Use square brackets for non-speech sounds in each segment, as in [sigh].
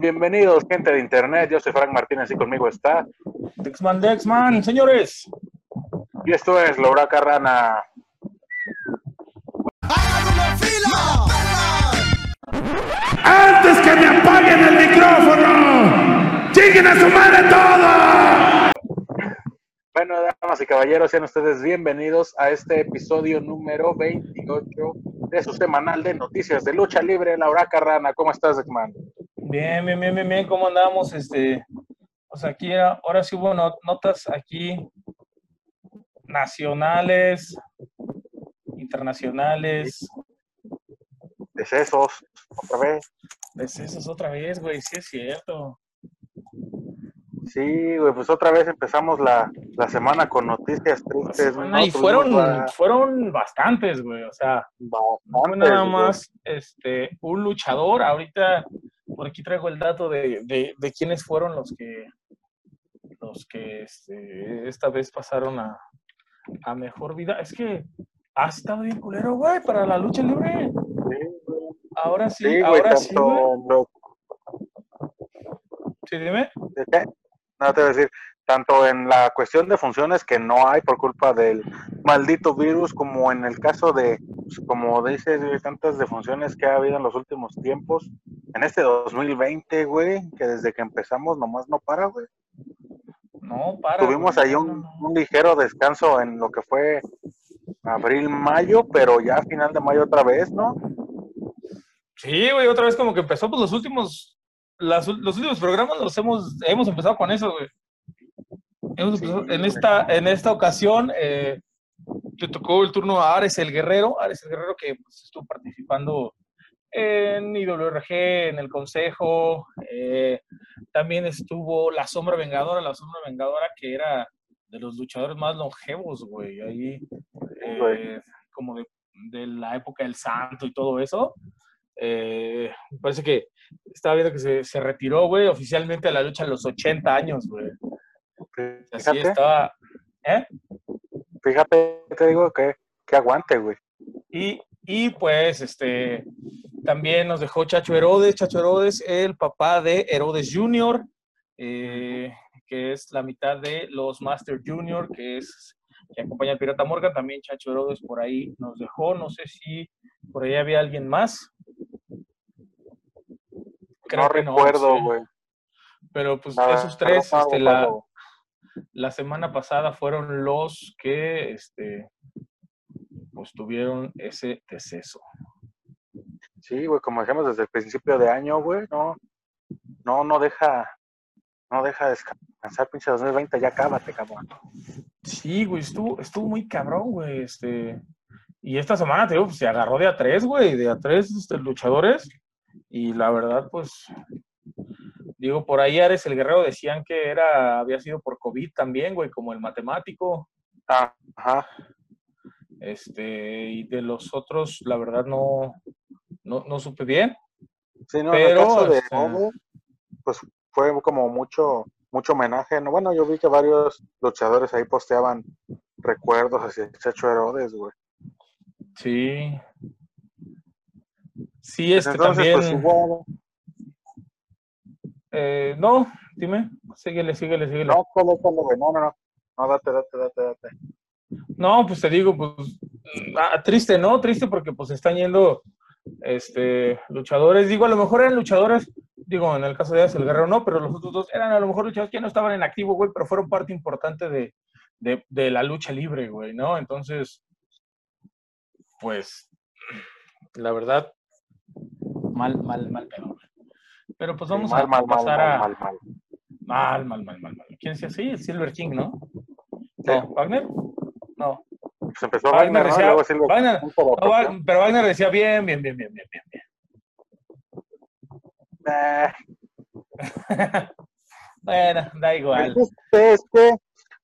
Bienvenidos, gente de internet. Yo soy Frank Martínez y conmigo está. Dexman, Dexman, señores. Y esto es Laura Carrana. ¡Antes que me apaguen el micrófono! ¡Lleguen a su madre todo! Bueno, damas y caballeros, sean ustedes bienvenidos a este episodio número 28 de su semanal de noticias de lucha libre. Laura Carrana, ¿cómo estás, Dexman? Bien, bien, bien, bien, bien. ¿Cómo andamos? Este, pues aquí, ahora sí hubo not- notas aquí nacionales, internacionales. Decesos, otra vez. Decesos otra vez, güey, sí es cierto. Sí, güey, pues otra vez empezamos la, la semana con noticias tristes. ¿no? y fueron, fueron bastantes, güey. O sea, no nada güey. más este, un luchador. Ahorita por aquí traigo el dato de, de, de quiénes fueron los que los que este, esta vez pasaron a, a mejor vida. Es que ha estado bien culero, güey, para la lucha libre. Ahora sí, Sí, güey, ahora sí, güey. Sí, dime. ¿De qué? No te voy a decir, tanto en la cuestión de funciones que no hay por culpa del maldito virus, como en el caso de, pues, como dices, tantas defunciones que ha habido en los últimos tiempos, en este 2020, güey, que desde que empezamos nomás no para, güey. No, para. Tuvimos güey, ahí un, ligero descanso en lo que fue abril, mayo, pero ya a final de mayo otra vez, ¿no? Sí, güey, otra vez como que empezó, pues los últimos, las los últimos programas los hemos, hemos empezado con eso, güey. Hemos Sí, empezado- en esta, en esta ocasión, eh, le tocó el turno a Ares el Guerrero, Ares el Guerrero que pues, estuvo participando en IWRG, en el Consejo, eh, también estuvo La Sombra Vengadora, La Sombra Vengadora que era de los luchadores más longevos, güey, ahí, eh, como de, de la época del Santo y todo eso. Eh, parece que estaba viendo que se, se retiró, güey, oficialmente a la lucha a los 80 años, güey. Así estaba. ¿Eh? fíjate, te digo que, que aguante, güey. Y, y pues, este, también nos dejó Chacho Herodes, Chacho Herodes, el papá de Herodes Jr., eh, que es la mitad de los Master Jr., que es que acompaña al Pirata Morgan, también Chacho Herodes por ahí nos dejó, no sé si por ahí había alguien más. Creo no que recuerdo, sí. güey. Pero pues La esos tres, este, la, la semana pasada fueron los que, este, pues tuvieron ese deceso. Sí, güey, como decíamos desde el principio de año, güey, no, no, no deja, no deja descansar, pinche 2020, ya cábate, cabrón. Sí, güey, estuvo, estuvo muy cabrón, güey, este, y esta semana, te digo, pues, se agarró de a tres, güey, de a tres este, luchadores, y la verdad, pues, digo, por ahí Ares el Guerrero decían que era, había sido por COVID también, güey, como el matemático, Ah, ajá, este, y de los otros, la verdad, no, no, no supe bien, sí, no, Pero, en el caso de este- pues fue como mucho, mucho homenaje, ¿no? Bueno, yo vi que varios luchadores ahí posteaban recuerdos hacia Chacho Herodes, güey. sí. Sí, este Entonces, también. pues Eh, no, dime, síguele, síguele, síguele. no, todo, güey, no, no, no, no, date, date, date, date. No, pues te digo, pues ah, triste, ¿no? Triste porque pues están yendo este luchadores, digo, a lo mejor eran luchadores, digo, en el caso de Ares el Guerrero no, pero los otros dos eran a lo mejor luchadores que no estaban en activo, güey, pero fueron parte importante de, de, de la lucha libre, güey, ¿no? Entonces, pues, la verdad, mal, mal, mal güey. Pero pues vamos mal, a mal, pasar mal, a... mal, mal. Mal, mal, mal, mal, mal. ¿Quién decía así? El Silver King, ¿no? Sí. No, ¿Wagner? No. Pues empezó Wagner Wagner, ¿no? Decía- Wagner- No, ocasión. pero Wagner decía bien, bien, bien, bien, bien, bien, bien. [laughs] bueno, da igual. El chiste es que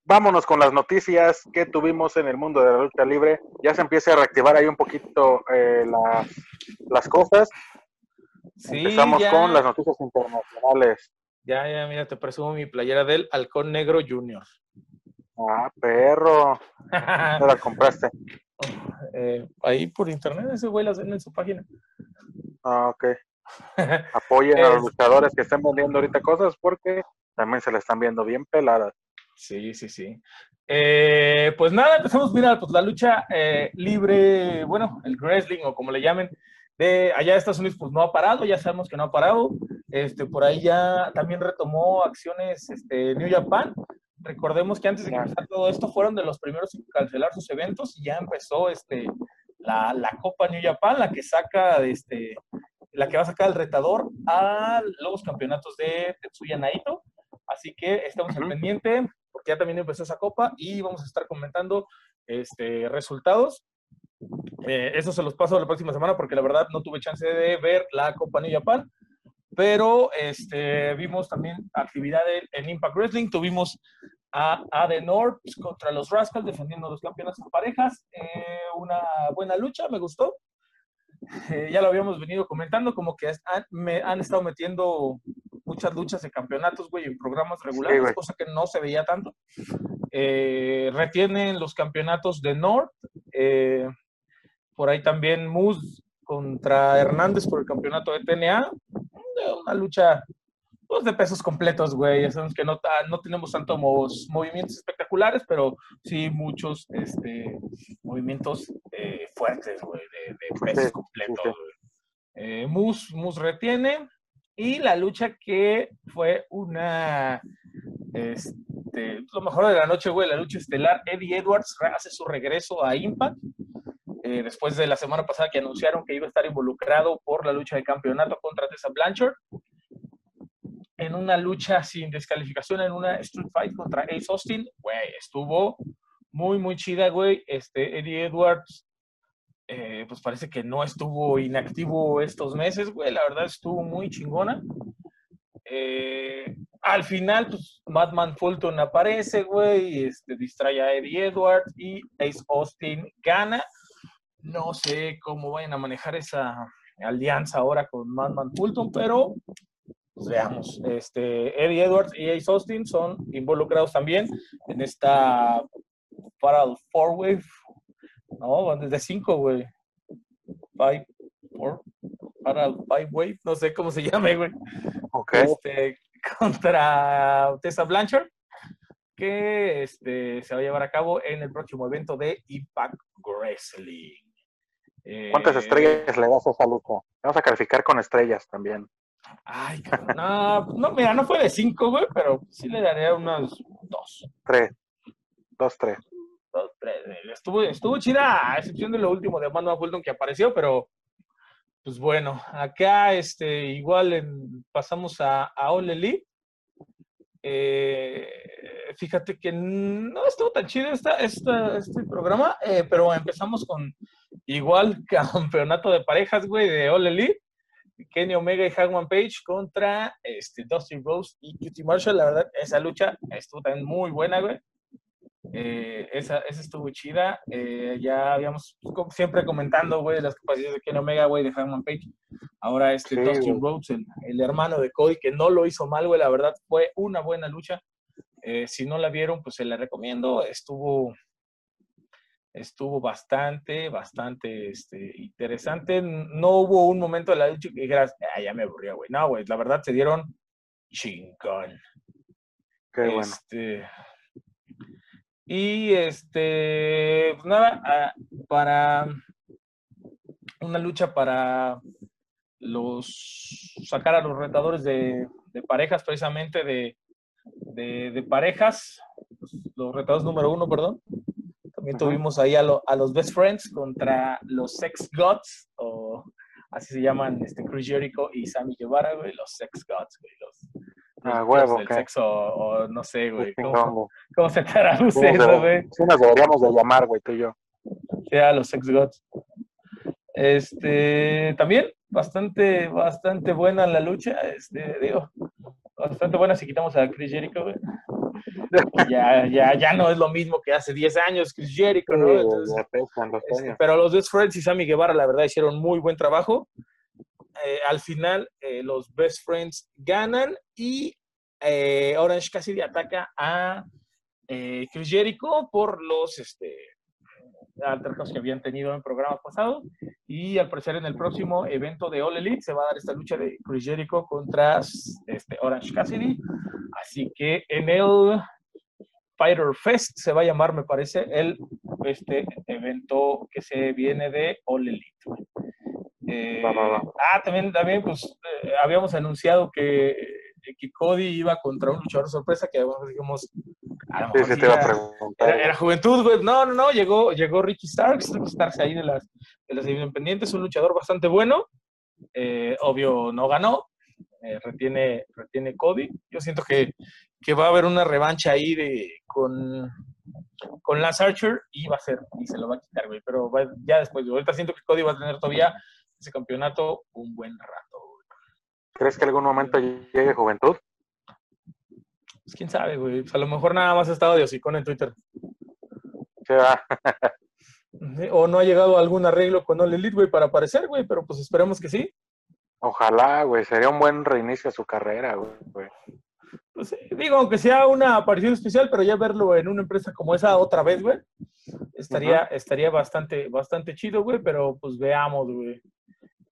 vámonos con las noticias que tuvimos en el mundo de la lucha libre. Ya se empieza a reactivar ahí un poquito eh, las, las cosas. Sí, Empezamos ya, con las noticias internacionales. ya, ya, mira, te presumo mi playera del Halcón Negro Junior. Ah, perro. ¿Dónde la compraste? [laughs] Eh, ahí por internet, ese güey las vende en su página. Ah, ok. [laughs] Apoyen a los Es- luchadores que estén vendiendo ahorita cosas porque también se le están viendo bien peladas. Sí, sí, sí. Eh, pues nada, empezamos, mira, pues la lucha eh, libre, bueno, el wrestling o como le llamen, de allá de Estados Unidos, pues no ha parado, ya sabemos que no ha parado. Este, por ahí ya también retomó acciones este, New Japan. Recordemos que antes de empezara todo esto, fueron de los primeros en cancelar sus eventos y ya empezó este, la, la Copa New Japan, la que saca, este, la que va a sacar el retador a los campeonatos de Tetsuya Naito. Así que estamos al Ujú. pendiente, porque ya también empezó esa copa y vamos a estar comentando este, resultados. Eh, eso se los paso la próxima semana porque la verdad no tuve chance de ver la Copa New Japan, pero este, vimos también actividad en, Impact Wrestling. Tuvimos a AD North contra los Rascals defendiendo los campeonatos en parejas. Eh, una buena lucha, me gustó. Eh, ya lo habíamos venido comentando, como que han, me, han estado metiendo muchas luchas de campeonatos, güey, en programas regulares, güey. cosa que no se veía tanto. Eh, retienen los campeonatos de North. eh, por ahí también Moose contra Hernández por el campeonato de TNA. Una lucha pues, de pesos completos, güey. Ya sabemos que no, no tenemos tantos movimientos espectaculares, pero sí muchos este, movimientos eh, fuertes, güey, de, de pesos completos. güey. Eh, Moose, Moose retiene. Y la lucha que fue una. Este, lo mejor de la noche, güey, la lucha estelar. Eddie Edwards hace su regreso a Impact. eh, después de la semana pasada que anunciaron que iba a estar involucrado por la lucha de campeonato contra Tessa Blanchard. En una lucha sin descalificación, en una Street Fight contra Ace Austin. Güey, estuvo muy, muy chida, güey. Este, Eddie Edwards eh, pues parece que no estuvo inactivo estos meses, güey. La verdad estuvo muy chingona. Eh, al final, pues, Madman Fulton aparece, güey, este, distrae a Eddie Edwards y Ace Austin gana. No sé cómo vayan a manejar esa alianza ahora con Madman Fulton, pero pues, veamos. Este, Eddie Edwards y Ace Austin son involucrados también en esta Fatal Four Wave. No, van desde cinco, güey. Five, four, Fatal Five Wave, no sé cómo se [laughs] llame, güey Ok. este, contra Tessa Blanchard, que este, se va a llevar a cabo en el próximo evento de Impact Wrestling. Eh, ¿Cuántas estrellas le das a esa lucha? Vamos a calificar con estrellas también. Ay, no, no, mira, no fue de cinco, güey, pero sí le daría unas dos. Tres. Dos, tres. Güey. Estuvo, estuvo chida, a excepción de lo último de Manuel Fulton que apareció, pero pues bueno, acá este, igual pasamos a, a All Elite. Eh, fíjate que no estuvo tan chido esta- este programa, eh, pero empezamos con igual [laughs] campeonato de parejas, güey, de All Elite. Kenny Omega y Hangman Page contra este, Dusty Rose y Cutie Marshall. La verdad, esa lucha estuvo también muy buena, güey. Eh, esa, esa estuvo chida. Eh, ya habíamos, siempre comentando, güey, las capacidades de Kenny Omega, güey, de Hangman Page. Ahora este Sí, Dustin. Rhodes, el, el hermano de Cody, que no lo hizo mal, güey, la verdad, fue una buena lucha. Eh, si no la vieron, pues se la recomiendo. Estuvo, estuvo bastante, bastante este, interesante. No hubo un momento de la lucha que dijeras, ah, ya me aburrió, güey. No, güey, la verdad se dieron chingón. Qué bueno. Y este, pues nada, ah, para una lucha para los sacar a los retadores de, de parejas, precisamente de, de, de parejas, los retadores número uno, perdón. También tuvimos ahí a, lo- a los Best Friends contra los Sex Gods, o así se llaman este, Chris Jericho y Sammy Guevara, güey, los Sex Gods, güey, los Ah, huevo, del sexo, o no sé, güey, ¿cómo, [laughs] cómo se traduce eso, güey? sí nos deberíamos de llamar, güey, tú y yo. sea los Sex Gods. Este, también bastante, bastante buena la lucha, este, digo, bastante buena si quitamos a Chris Jericho, güey. [laughs] Ya, ya, ya no es lo mismo que hace 10 años Chris Jericho, ¿no? Entonces, este, pero los Best Friends y Sammy Guevara, la verdad, hicieron muy buen trabajo. Eh, al final, eh, los Best Friends ganan y eh, Orange Cassidy ataca a Chris Jericho por los, este, altercados que habían tenido en programas pasados. Y al parecer en el próximo evento de All Elite se va a dar esta lucha de Chris Jericho contra este, Orange Cassidy. Así que en el Fighter Fest se va a llamar, me parece, el este evento que se viene de All Elite. Eh, ah, también, también pues eh, habíamos anunciado que, que, Cody iba contra un luchador sorpresa que digamos, a era, juventud, güey. No, no, no, llegó, llegó Ricky Starks, Ricky Starks ahí de las, de las independientes, un luchador bastante bueno. Eh, obvio, no ganó, retiene, retiene Cody. Yo siento que, que, va a haber una revancha ahí de, con, con Lance Archer y va a ser, y se lo va a quitar, güey. Pero ya después, ahorita siento que Cody va a tener todavía ese campeonato un buen rato. ¿Crees que algún momento llegue Juventud? Pues quién sabe, güey. Pues a lo mejor nada más ha estado de hocicón en Twitter. o no ha llegado a algún arreglo con All Elite, güey, para aparecer, güey, pero pues esperemos que sí. Ojalá, güey, sería un buen reinicio a su carrera, güey. Digo, aunque sea una aparición especial, pero ya verlo en una empresa como esa otra vez, güey, estaría, estaría bastante, bastante chido, güey, pero pues veamos, güey.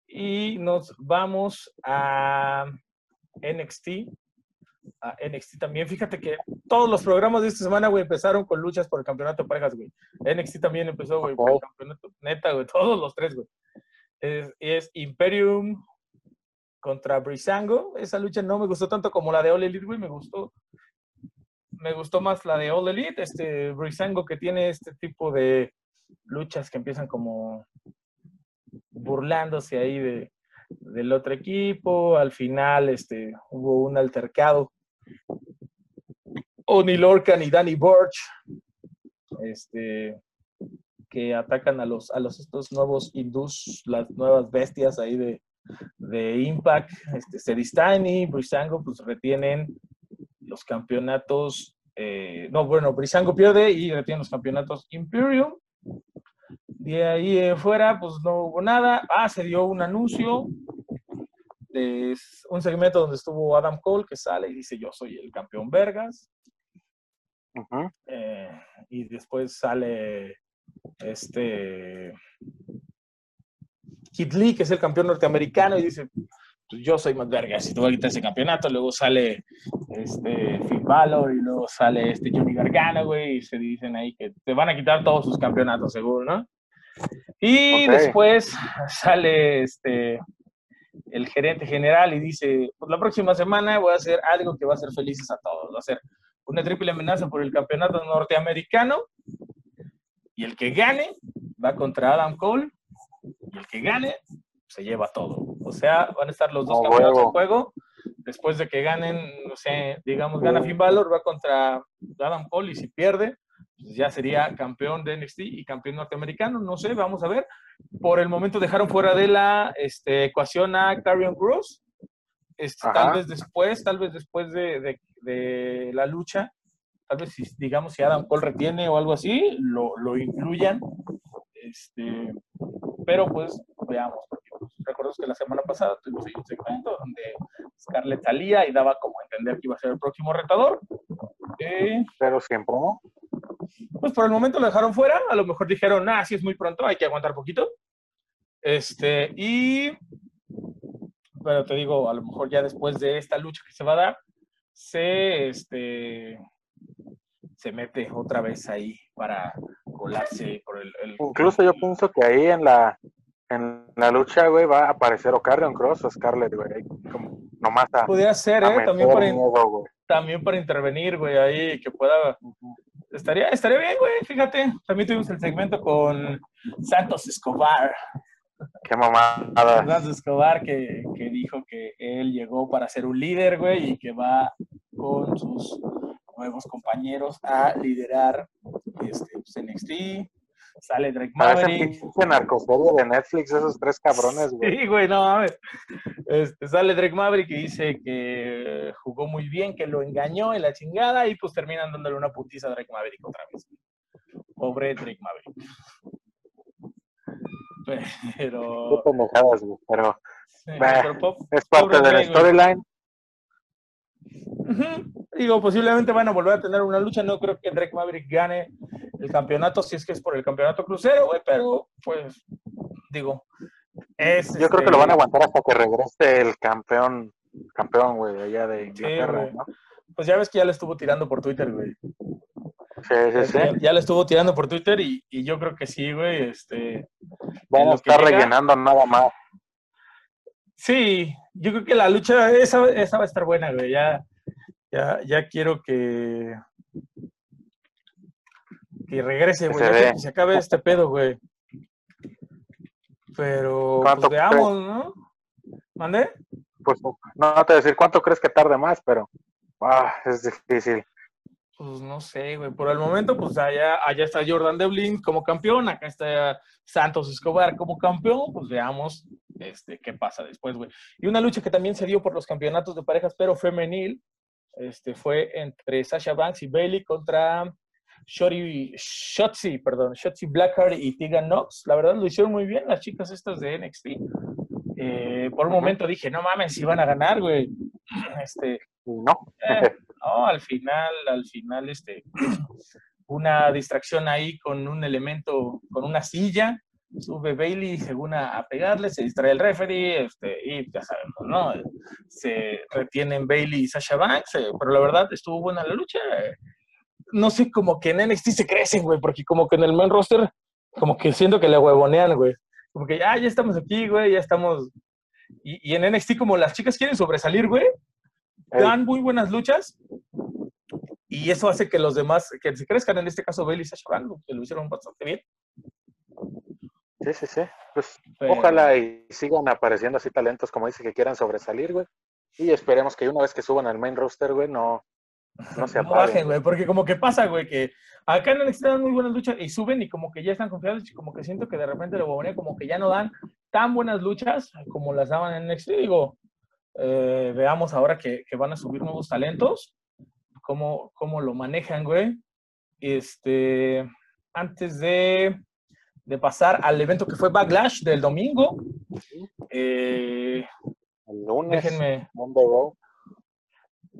Y nos vamos a NXT. A NXT también. Fíjate que todos los programas de esta semana, güey, empezaron con luchas por el campeonato de parejas, güey. NXT también empezó, güey, por el campeonato. Neta, güey, todos los tres, güey. Es, es Imperium contra Brisango. Esa lucha no me gustó tanto como la de All Elite, güey. Me gustó. Me gustó más la de All Elite. Este Brisango que tiene este tipo de luchas que empiezan como burlándose ahí de, del otro equipo. Al final este, hubo un altercado. Oni Lorcan y Danny Borch este, que atacan a los, a los estos nuevos hindús, las nuevas bestias ahí de, de Impact. Este, Sedistani y Brisango pues retienen los campeonatos. Eh, no, bueno, Brisango pierde y retiene los campeonatos Imperium. De ahí fuera, pues no hubo nada. Ah, se dio un anuncio de un segmento donde estuvo Adam Cole que sale y dice yo soy el campeón Vergas. Eh, y después sale este Kid Lee, que es el campeón norteamericano, y dice, pues yo soy más vergas, y te voy a quitar ese campeonato. Luego sale este Finn Balor y luego sale este Johnny Gargano, güey, y se dicen ahí que te van a quitar todos sus campeonatos, seguro, ¿no? Y después sale este, el gerente general y dice, pues la próxima semana voy a hacer algo que va a hacer felices a todos. Va a ser una triple amenaza por el campeonato norteamericano y el que gane va contra Adam Cole y el que gane se lleva todo. O sea, van a estar los dos campeonatos en juego. Después de que ganen, no sé, digamos, gana Finn Balor, va contra Adam Cole y si pierde, pues ya sería campeón de NXT y campeón norteamericano, no sé, vamos a ver. Por el momento dejaron fuera de la este, ecuación a Carrion Cross. Este, tal vez después, tal vez después de, de, la lucha, tal vez si, digamos, si Adam Cole retiene o algo así, lo, lo incluyan. Este, pero pues veamos, porque pues, que la semana pasada tuvimos un segmento donde Scarlett salía y daba como a entender que iba a ser el próximo retador. Eh, pero siempre no. Pues por el momento lo dejaron fuera, a lo mejor dijeron, ah, sí es muy pronto, hay que aguantar poquito. Este, y, pero te digo, a lo mejor ya después de esta lucha que se va a dar, se, este, se mete otra vez ahí para colarse por el... Incluso yo pienso que ahí en la, en la lucha, güey, va a aparecer o Carrion Cross o Scarlett, güey, como nomás a, Podría ser, ¿eh? También para, también para intervenir, güey, ahí, que pueda Estaría, estaría bien, güey, fíjate. También tuvimos el segmento con Santos Escobar. Qué mamada. Santos Escobar que, que dijo que él llegó para ser un líder, güey, y que va con sus nuevos compañeros a liderar este, pues, NXT, Sale Drake Maverick. Parece narcoserie de Netflix, esos tres cabrones, güey. Sí, güey, no mames. Este, sale Drake Maverick y dice que jugó muy bien, que lo engañó en la chingada y pues terminan dándole una putiza a Drake Maverick otra vez. Pobre Drake Maverick. Pero. güey, pero. es parte de la storyline. Digo, posiblemente van a volver a tener una lucha. No creo que Drake Maverick gane el campeonato, si es que es por el campeonato crucero, güey, pero pues, digo, es... Yo creo que este, lo van a aguantar hasta que regrese el campeón, campeón, güey, allá de Inglaterra. ¿no? Pues ya ves que ya le estuvo tirando por Twitter, güey. Sí, sí, sí. Ya, ya le estuvo tirando por Twitter y, y yo creo que sí, güey, este... En a estar llega- rellenando nada más. Sí, yo creo que la lucha, esa, esa va a estar buena, güey. Ya, ya, ya quiero que, que regrese, güey. Ya quiero que se acabe este pedo, güey. Pero, ¿Cuánto pues veamos, ¿no? ¿Mande? Pues no te voy a decir cuánto crees que tarde más, pero ah, es difícil. Pues no sé, güey. Por el momento, pues allá, allá está Jordan Devlin como campeón, acá está Santos Escobar como campeón. Pues veamos este, qué pasa después, güey. Y una lucha que también se dio por los campeonatos de parejas, pero femenil, este, fue entre Sasha Banks y Bailey contra Shotzi, Shotzi, perdón, Shotzi Blackheart y Tegan Knox. La verdad lo hicieron muy bien las chicas estas de NXT. Eh, por un momento dije, no mames, si van a ganar, güey. [clears throat] Este, No. eh, [laughs] no, al final, al final, este, una distracción ahí con un elemento, con una silla, sube Bailey según a, a pegarle, se distrae el referee, este, y ya sabemos, ¿no? Se retienen Bailey y Sasha Banks, eh, pero la verdad estuvo buena la lucha. No sé, como que en NXT se crecen, güey, porque como que en el main roster, como que siento que le huevonean, güey. Como que ya, ya estamos aquí, güey, ya estamos... Y, y en NXT como las chicas quieren sobresalir, güey, Ey, dan muy buenas luchas y eso hace que los demás, que se crezcan, en este caso Bailey y Sasha Banks, que lo hicieron bastante bien. Sí, sí, sí. Pues Pero- ojalá y sigan apareciendo así talentos como dice que quieran sobresalir, güey. Y esperemos que una vez que suban al main roster, güey, no, no se No apaguen. bajen, güey, porque como que pasa, güey, que acá en el NXT dan muy buenas luchas y suben y como que ya están confiados y como que siento que de repente lo huevonea, como que ya no dan tan buenas luchas como las daban en NXT. Digo, eh, veamos ahora que, que van a subir nuevos talentos, cómo, cómo lo manejan, güey. Este, antes de, de pasar al evento que fue Backlash del domingo, eh, El lunes, déjenme, Monday Raw.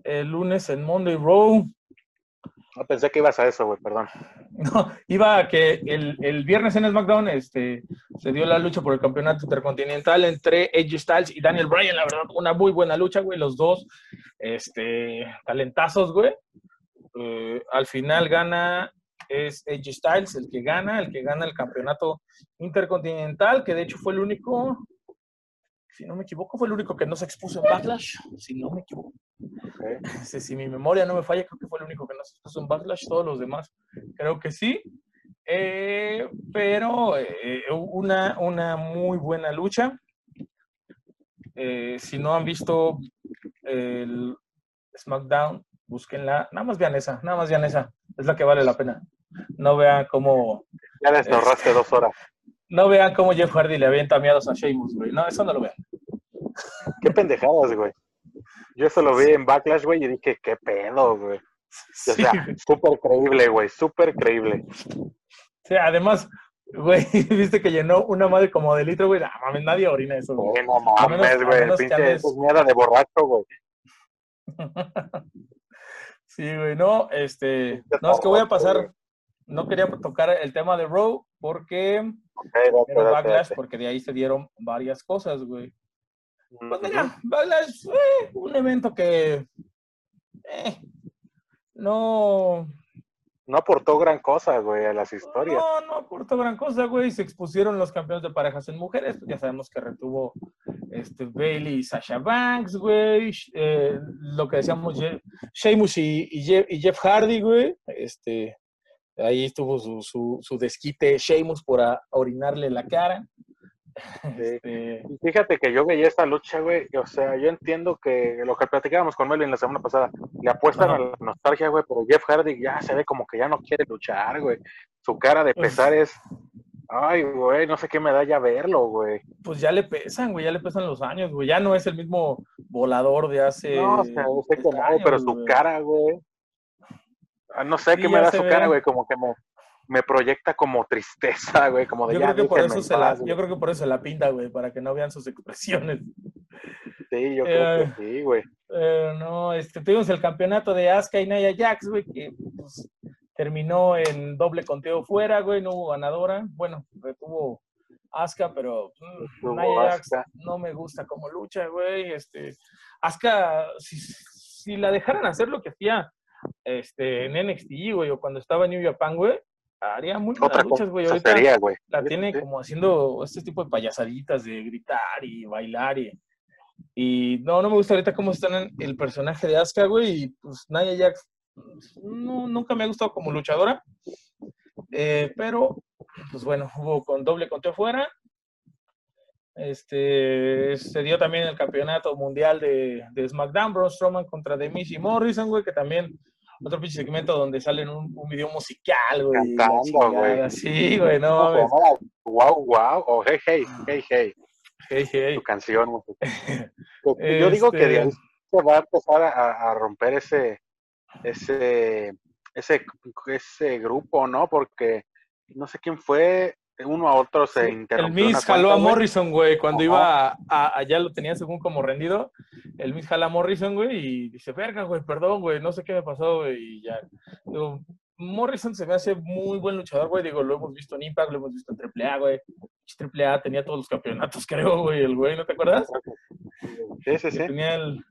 el lunes en Monday Raw, No pensé que ibas a eso, güey, perdón. [laughs] No, iba a que el, el viernes en SmackDown este, se dio la lucha por el campeonato intercontinental entre Edge Styles y Daniel Bryan. La verdad, una muy buena lucha, güey. Los dos, este, talentazos, güey. Eh, al final gana, es Edge Styles el que gana, el que gana el campeonato intercontinental, que de hecho fue el único, si no me equivoco, fue el único que no se expuso en Backlash, si no me equivoco. Si mi memoria no me falla, creo que fue el único que no se puso en Backlash, todos los demás creo que sí. Eh, pero eh, una, una muy buena lucha. Eh, si no han visto el SmackDown, búsquenla. Nada más vean esa, nada más vean esa. Es la que vale la pena. No vean cómo, Ya les ahorraste dos horas. no vean cómo Jeff Hardy le avienta miados a Sheamus, güey. No, eso no lo vean. Qué pendejadas, güey. Yo eso lo vi en Backlash, güey, y dije, qué pedo, güey. O sea, súper creíble, güey, súper creíble. Sí, además, güey, [laughs] viste que llenó una madre como de litro, güey. No, mames, nadie orina eso, güey. No mames, güey, que pinche andes- eso es mierda de borracho, güey. [laughs] Sí, güey, no, este, no, es que voy a pasar, no quería tocar el tema de Raw porque Backlash, porque de ahí se dieron varias cosas, güey. Pues Ujú. mira, Backlash fue un evento que eh, no, No aportó gran cosa, güey, a las historias. no, no aportó gran cosa, güey. Se expusieron los campeones de parejas en mujeres, pues ya sabemos que retuvo este, Bailey y Sasha Banks, güey. Eh, lo que decíamos, Sheamus y, y Jeff, y Jeff Hardy, güey. Este, ahí estuvo su, su, su desquite Sheamus por a- orinarle la cara. [laughs] Este, Y Fíjate que yo veía esta lucha, güey, o sea, yo entiendo que lo que platicábamos con Melvin la semana pasada, le apuestan Ajá. a la nostalgia, güey, pero Jeff Hardy ya se ve como que ya no quiere luchar, güey. Su cara de Uf. pesar es, ay, güey, no sé qué me da ya verlo, güey. pues ya le pesan, güey, ya le pesan los años, güey. Ya no es el mismo volador de hace. No, o sea, yo sé no, 30 años, pero su güey. cara, güey. Ah, No sé qué me da su ve. cara, güey, como que me, me proyecta como tristeza, [laughs] güey, como de Yo ya creo, que por eso se la, paz, güey. yo creo que por eso se la pinta, güey, para que no vean sus expresiones. Sí, yo creo Eh, que sí, güey. Eh, no, este, tuvimos el campeonato de Asuka y Nia Jax, güey, que pues, terminó en doble conteo fuera, güey, no hubo ganadora. Bueno, retuvo Asuka, pero mm, Tuvo Nia Jax no me gusta como lucha, güey. Este, Asuka, si, si la dejaran hacer lo que hacía este, en NXT, güey, o cuando estaba en New Japan, güey, haría muy buenas luchas, güey. Ahorita sería, güey. la tiene sí. como haciendo este tipo de payasaditas de gritar y bailar y, y no, no me gusta ahorita cómo están en el personaje de Asuka, güey, y pues Nia Jax no, nunca me ha gustado como luchadora, Eh, pero pues bueno, hubo con doble conteo fuera, este, se dio también el campeonato mundial de, de SmackDown, Braun Strowman contra The Miz y Morrison, güey, que también otro pinche segmento donde salen un, un video musical, güey. Cantando, güey. Sí, güey, no mames. Wow, wow, o hey, hey, hey, hey, Hey, hey. tu canción. [laughs] Yo digo que de ahí Este- se va a empezar a, a romper ese, ese, ese, ese grupo, ¿no? Porque no sé quién fue, uno a otro se El interrumpió. Miss una jaló cuenta, a. Morrison, güey, cuando iba a, allá lo tenía según como rendido. El Miss jala a Morrison, güey, y dice, verga, güey, perdón, güey, no sé qué me pasó, güey, y ya. Digo, Morrison se me hace muy buen luchador, güey, digo, lo hemos visto en Impact, lo hemos visto en AAA, güey. AAA tenía todos los campeonatos, [laughs] creo, güey, el güey, ¿no te acuerdas? Sí, sí, sí. Tenía el,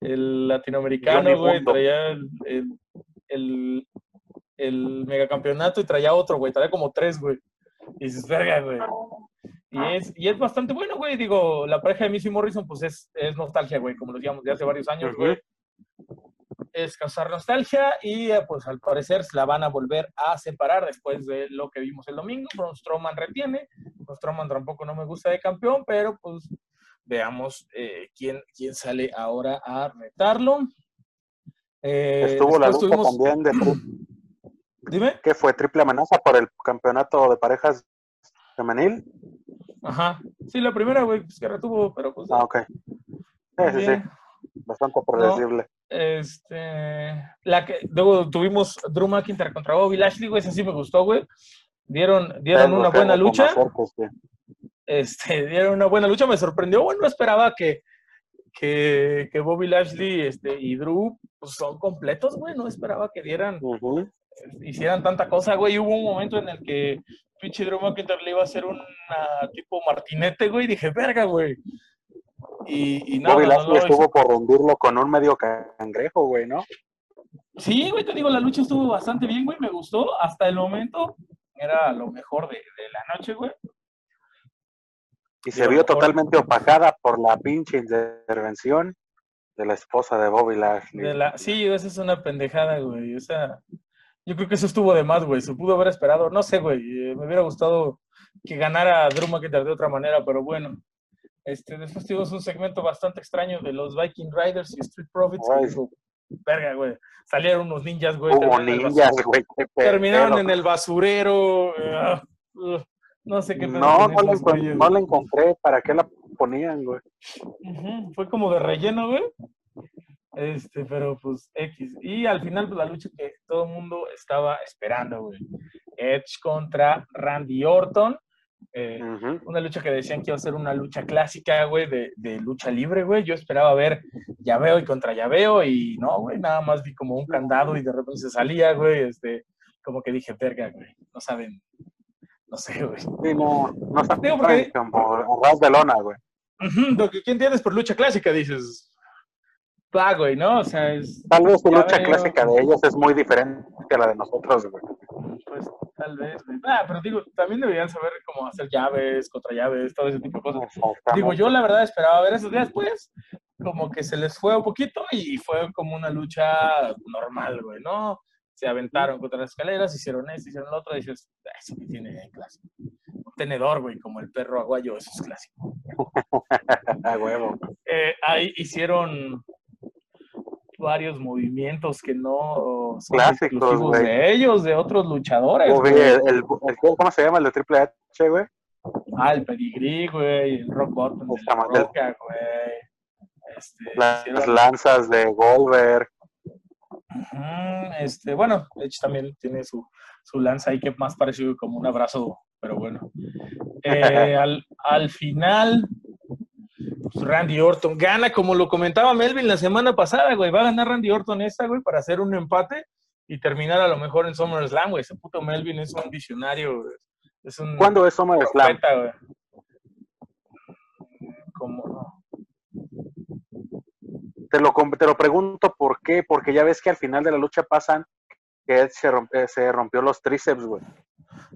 el latinoamericano, güey, traía el, el, el, el megacampeonato y traía otro, güey, traía como tres, güey. [laughs] Y dices, verga, güey. Y es, y es bastante bueno, güey. Digo, la pareja de Missy Morrison, pues es, es nostalgia, güey, como lo decíamos de hace varios años, güey. Es causar nostalgia y eh, pues al parecer se la van a volver a separar después de lo que vimos el domingo. Braun Strowman retiene. Braun Strowman tampoco no me gusta de campeón, pero pues veamos eh, quién, quién sale ahora a retarlo. Eh, Estuvo la lucha tuvimos- también de [clears throat] Dime. que fue triple amenaza por el campeonato de parejas femenil. Ajá. Sí, la primera, güey, pues que retuvo, pero pues. Ah, ok. Sí, sí, sí. Bastante predecible. Este, la que, luego tuvimos Drew McIntyre contra Bobby Lashley, güey, esa sí me gustó, güey. Dieron, dieron Tengo una buena lucha, sí. este, [laughs] dieron una buena lucha, me sorprendió, bueno, no esperaba que, que, que Bobby Lashley este, y Drew pues, son completos, güey, no esperaba que dieran, Ujú. Hicieran tanta cosa, güey, hubo un momento en el que pinche Drew McIntyre le iba a hacer una tipo martinete, güey, y dije, verga, güey. Y, y nada, Bobby no Lashley hizo. estuvo por rendirlo con un medio cangrejo, güey, ¿no? Sí, güey, te digo, la lucha estuvo bastante bien, güey, me gustó. Hasta el momento era lo mejor de, de la noche, güey. Y se vio mejor- totalmente opacada por la pinche intervención de la esposa de Bobby Lashley. De la... Sí, esa es una pendejada, güey. O sea, yo creo que eso estuvo de más, güey. Se pudo haber esperado. No sé, güey. eh, Me hubiera gustado que ganara Drew McIntyre de otra manera, pero bueno. Este, después tuvimos un segmento bastante extraño de los Viking Riders y Street Profits. Verga, güey. Salieron unos ninjas, güey. Hubo ninjas, güey. Terminaron en el basurero. eh, ugh, no sé qué pedo No, no la, esos encon- güeyes, no la encontré. ¿Para qué la ponían, güey? Fue como de relleno, güey. Este, pero pues X. Y al final, pues la lucha que todo el mundo estaba esperando, güey. Edge contra Randy Orton. Eh, una lucha que decían que iba a ser una lucha clásica, güey, de, de lucha libre, güey. Yo esperaba ver llaveo y contra llaveo y no, güey, nada más vi como un candado y de repente se salía, güey. Este, como que dije, verga, güey, no saben, no sé, güey. Sí, no, no saben Digo, porque- como de lona, güey. Ujú, Lo que, ¿qué entiendes por lucha clásica? Dices, va, güey, ¿no? O sea, es, Tal vez su lucha veo. clásica de ellos es muy diferente a la de nosotros, güey. pues, tal vez, güey. Ah, pero digo, también deberían saber cómo hacer llaves, contra llaves, todo ese tipo de cosas. Digo, yo la verdad esperaba ver esos días después, como que se les fue un poquito y fue como una lucha normal, güey, ¿no? Se aventaron contra las escaleras, hicieron esto, hicieron lo otro, y dices, "Ah, eso que tiene clásico. Un tenedor, güey, como el perro aguayo, eso es clásico. [laughs] A huevo. Eh, ahí hicieron varios movimientos que no son Clásicos, exclusivos de ellos, de otros luchadores. El, el- el- ¿cómo se llama? El de Triple H, güey. Ah, el pedigrí, güey, el rock bottom mal del- roca, güey. Este, Las lanzas de Goldberg. Este, bueno, de hecho también tiene su, su lanza ahí que más parecido como un abrazo, pero bueno. [laughs] Eh, al, al final, pues, Randy Orton gana, como lo comentaba Melvin la semana pasada, güey, va a ganar Randy Orton esta, güey, para hacer un empate y terminar a lo mejor en SummerSlam, güey. Ese puto Melvin es un visionario, güey. Es un ¿Cuándo es SummerSlam? Como no. Te lo, te lo pregunto por qué, porque ya ves que al final de la lucha pasan que Edge se, romp- eh, se rompió los tríceps, güey.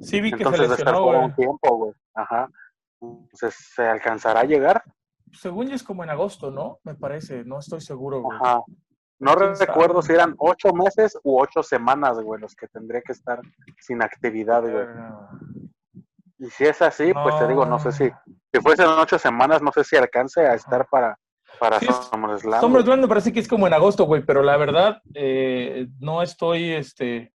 Sí vi que se Entonces estar lesionó, por güey. un tiempo, güey. Ajá. Entonces, ¿se alcanzará a llegar? Según ya es como en agosto, ¿no? Me parece, no estoy seguro, güey. Ajá. No recuerdo si eran ocho meses u ocho semanas, güey, los que tendría que estar sin actividad, güey. Pero- Y si es así, pues te digo, no sé si, si fuesen ocho semanas, no sé si alcance a estar para, para Sí. SummerSlam me parece que es como en agosto, güey, pero la verdad, eh, no estoy, este,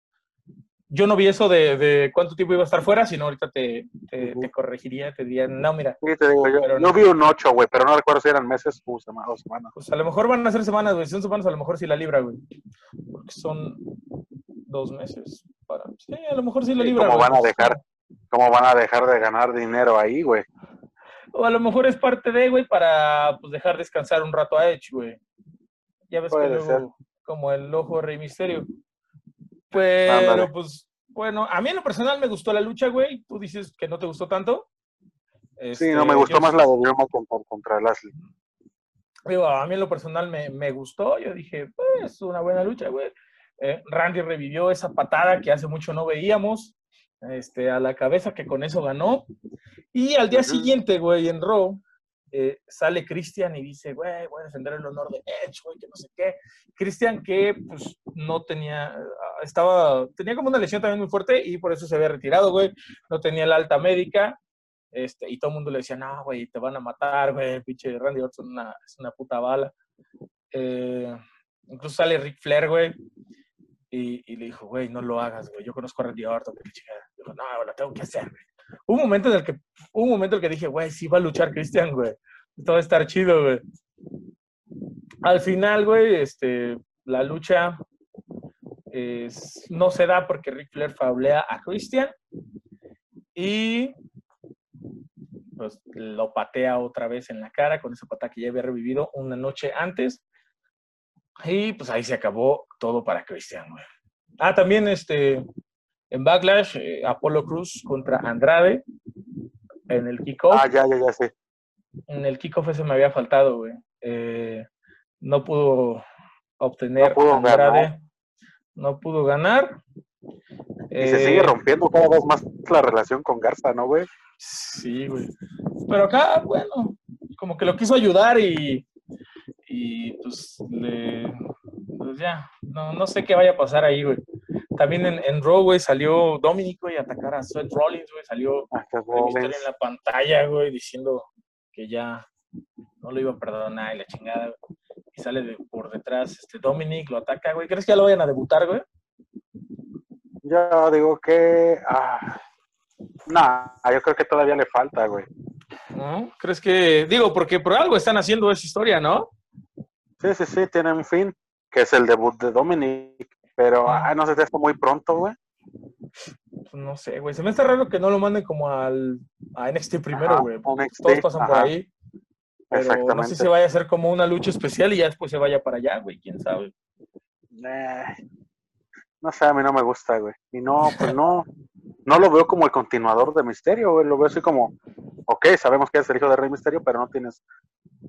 yo no vi eso de, de cuánto tiempo iba a estar fuera, sino ahorita te, te, corregiría, te diría, no, mira, Sí, te digo, yo, Pero yo no. vi un ocho, güey, pero no recuerdo si eran meses o sema- o semanas. pues a lo mejor van a ser semanas, güey, si son semanas a lo mejor sí la libra, güey, porque son dos meses para, sí, a lo mejor sí la libra, ¿cómo güey, van a dejar? ¿Cómo van a dejar de ganar dinero ahí, güey? O a lo mejor es parte de, güey, para pues dejar descansar un rato a Edge, güey. Ya ves que luego, ser. como el ojo de Rey Misterio. Pero, pues, bueno, a mí en lo personal me gustó la lucha, güey. Tú dices que no te gustó tanto. Sí, no, me Este, gustó yo más la de Drew McIntyre contra Lashley. Digo, a mí en lo personal me, me gustó. Yo dije, pues, es una buena lucha, güey. Eh, Randy revivió esa patada que hace mucho no veíamos este, a la cabeza, que con eso ganó. Y al día siguiente, güey, en Raw, eh, sale Christian y dice, güey, voy a defender el honor de Edge, güey, que no sé qué. Christian que, pues, no tenía, ah, estaba, tenía como una lesión también muy fuerte y por eso se había retirado, güey. No tenía la alta médica. Este, y todo el mundo le decía, no, güey, te van a matar, güey, pinche Randy Orton una, es una puta bala. Eh, incluso sale Ric Flair, güey, y, y le dijo, güey, no lo hagas, güey, yo conozco a Randy Orton, chingada. Dijo, no, lo tengo que hacer, güey. Un momento en el que, un momento en el que dije, güey, sí va a luchar Christian, güey. Esto va a estar chido, güey. Al final, güey, este, la lucha es- no se da porque Ric Flair faulea a Christian y pues lo patea otra vez en la cara con esa patada que ya había revivido una noche antes. Y pues ahí se acabó todo para Christian, güey. Ah, también este, en Backlash, eh, Apolo Cruz contra Andrade en el kickoff. Ah, ya, ya, ya, sí. En el kickoff ese me había faltado, güey. Eh, no pudo obtener No pudo Andrade. ganar. No pudo ganar. Y se Eh, sigue rompiendo cada vez más la relación con Garza, ¿no, güey? Sí, güey. Pero acá, bueno, como que lo quiso ayudar y, y pues le, pues ya, no, no sé qué vaya a pasar ahí, güey. También en, en Raw, güey, salió Dominic, a atacar a Seth Rollins, güey, salió Rollins. en la pantalla, güey, diciendo que ya no lo iba a perdonar y la chingada, güey. Y sale de- por detrás este Dominic, lo ataca, güey. ¿Crees que ya lo vayan a debutar, güey? Yo digo que. Ah, nah, yo creo que todavía le falta, güey. ¿No? ¿Crees que, digo, porque por algo están haciendo esa historia, ¿no? Sí, sí, sí, tiene un fin, que es el debut de Dominic. Pero, Ah. no sé, te hace muy pronto, güey. Pues no sé, güey. Se me está raro que no lo manden como al a NXT primero, güey. Todos pasan por ahí. Pero no sé si vaya a ser como una lucha especial y ya después se vaya para allá, güey. ¿Quién sabe? Eh, no sé, a mí no me gusta, güey. Y no, pues no, no lo veo como el continuador de Misterio, güey. Lo veo así como, ok, sabemos que es el hijo de Rey Misterio, pero no tienes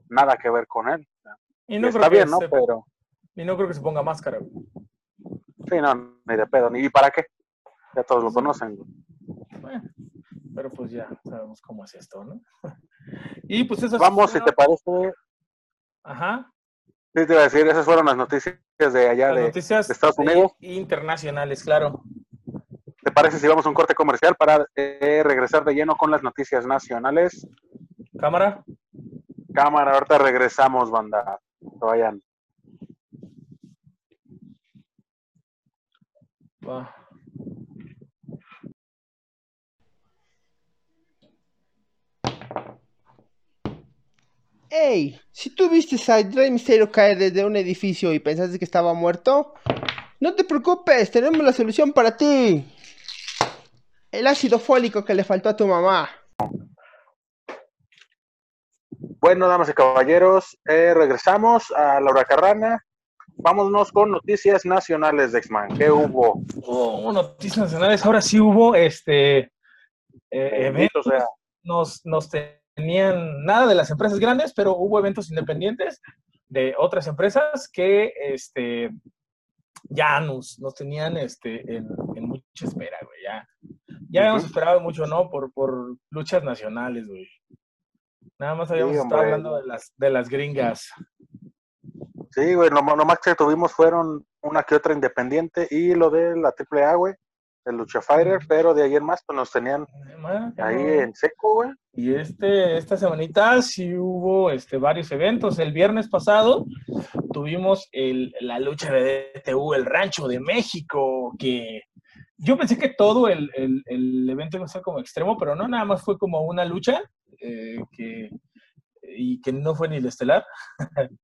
nada que ver con él. Y Y no, está creo que bien, ¿no? se, Pero, y no creo que se ponga máscara, güey. Sí, no, ni de pedo. ¿Y para qué? Ya todos lo conocen. Bueno, pero pues ya sabemos cómo es esto, ¿no? [laughs] y pues eso Vamos, si te parece, Ajá. sí te iba a decir, esas fueron las noticias de allá de, noticias de Estados Unidos. i- internacionales, claro. ¿Te parece si vamos a un corte comercial para eh, regresar de lleno con las noticias nacionales? Cámara. Cámara, ahorita regresamos, banda. Que vayan. Va. Ey, si tú viste a Rey Mysterio caer desde un edificio y pensaste que estaba muerto, no te preocupes, tenemos la solución para ti. El ácido fólico que le faltó a tu mamá. Bueno, damas y caballeros, eh, regresamos a Laura Carrana. Vámonos con noticias nacionales de X-Man. ¿Qué hubo? Hubo noticias nacionales, ahora sí hubo este eh, eventos, sea. nos, nos tenían nada de las empresas grandes, pero hubo eventos independientes de otras empresas que este ya nos, nos tenían este en, en mucha espera, güey. Ya, ya habíamos esperado mucho, ¿no? Por, por luchas nacionales, güey. Nada más habíamos Sí, estado hablando de las, de las gringas. Sí, güey, lo, lo más que tuvimos fueron una que otra independiente y lo de la AAA, güey, el Lucha Fighter, pero de en más, pues nos tenían ahí en seco, güey. Y este, esta semanita sí hubo este, varios eventos. El viernes pasado tuvimos el- la lucha de DTU, el Rancho de México, que yo pensé que todo el, el- el evento iba a ser como extremo, pero no, nada más fue como una lucha eh, que, y que no fue ni el estelar. [laughs]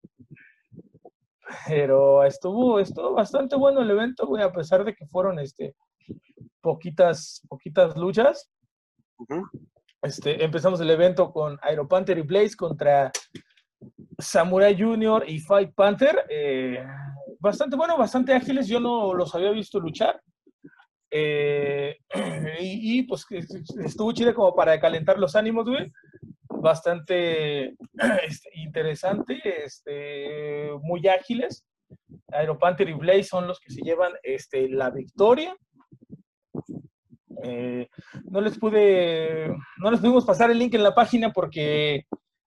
Pero estuvo, estuvo bastante bueno el evento, güey, a pesar de que fueron este, poquitas, poquitas luchas. Ujú. Este, empezamos el evento con Aero Panther y Blaze contra Samurai Junior y Fight Panther. eh, bastante bueno, bastante ágiles. Yo no los había visto luchar. Eh, [clears throat] y, y, pues estuvo chido como para calentar los ánimos, güey. Bastante [clears throat] este, interesante, este, muy ágiles. Aero Panther y Blaze son los que se llevan este, la victoria. Eh, no les pude, no les pudimos pasar el link en la página porque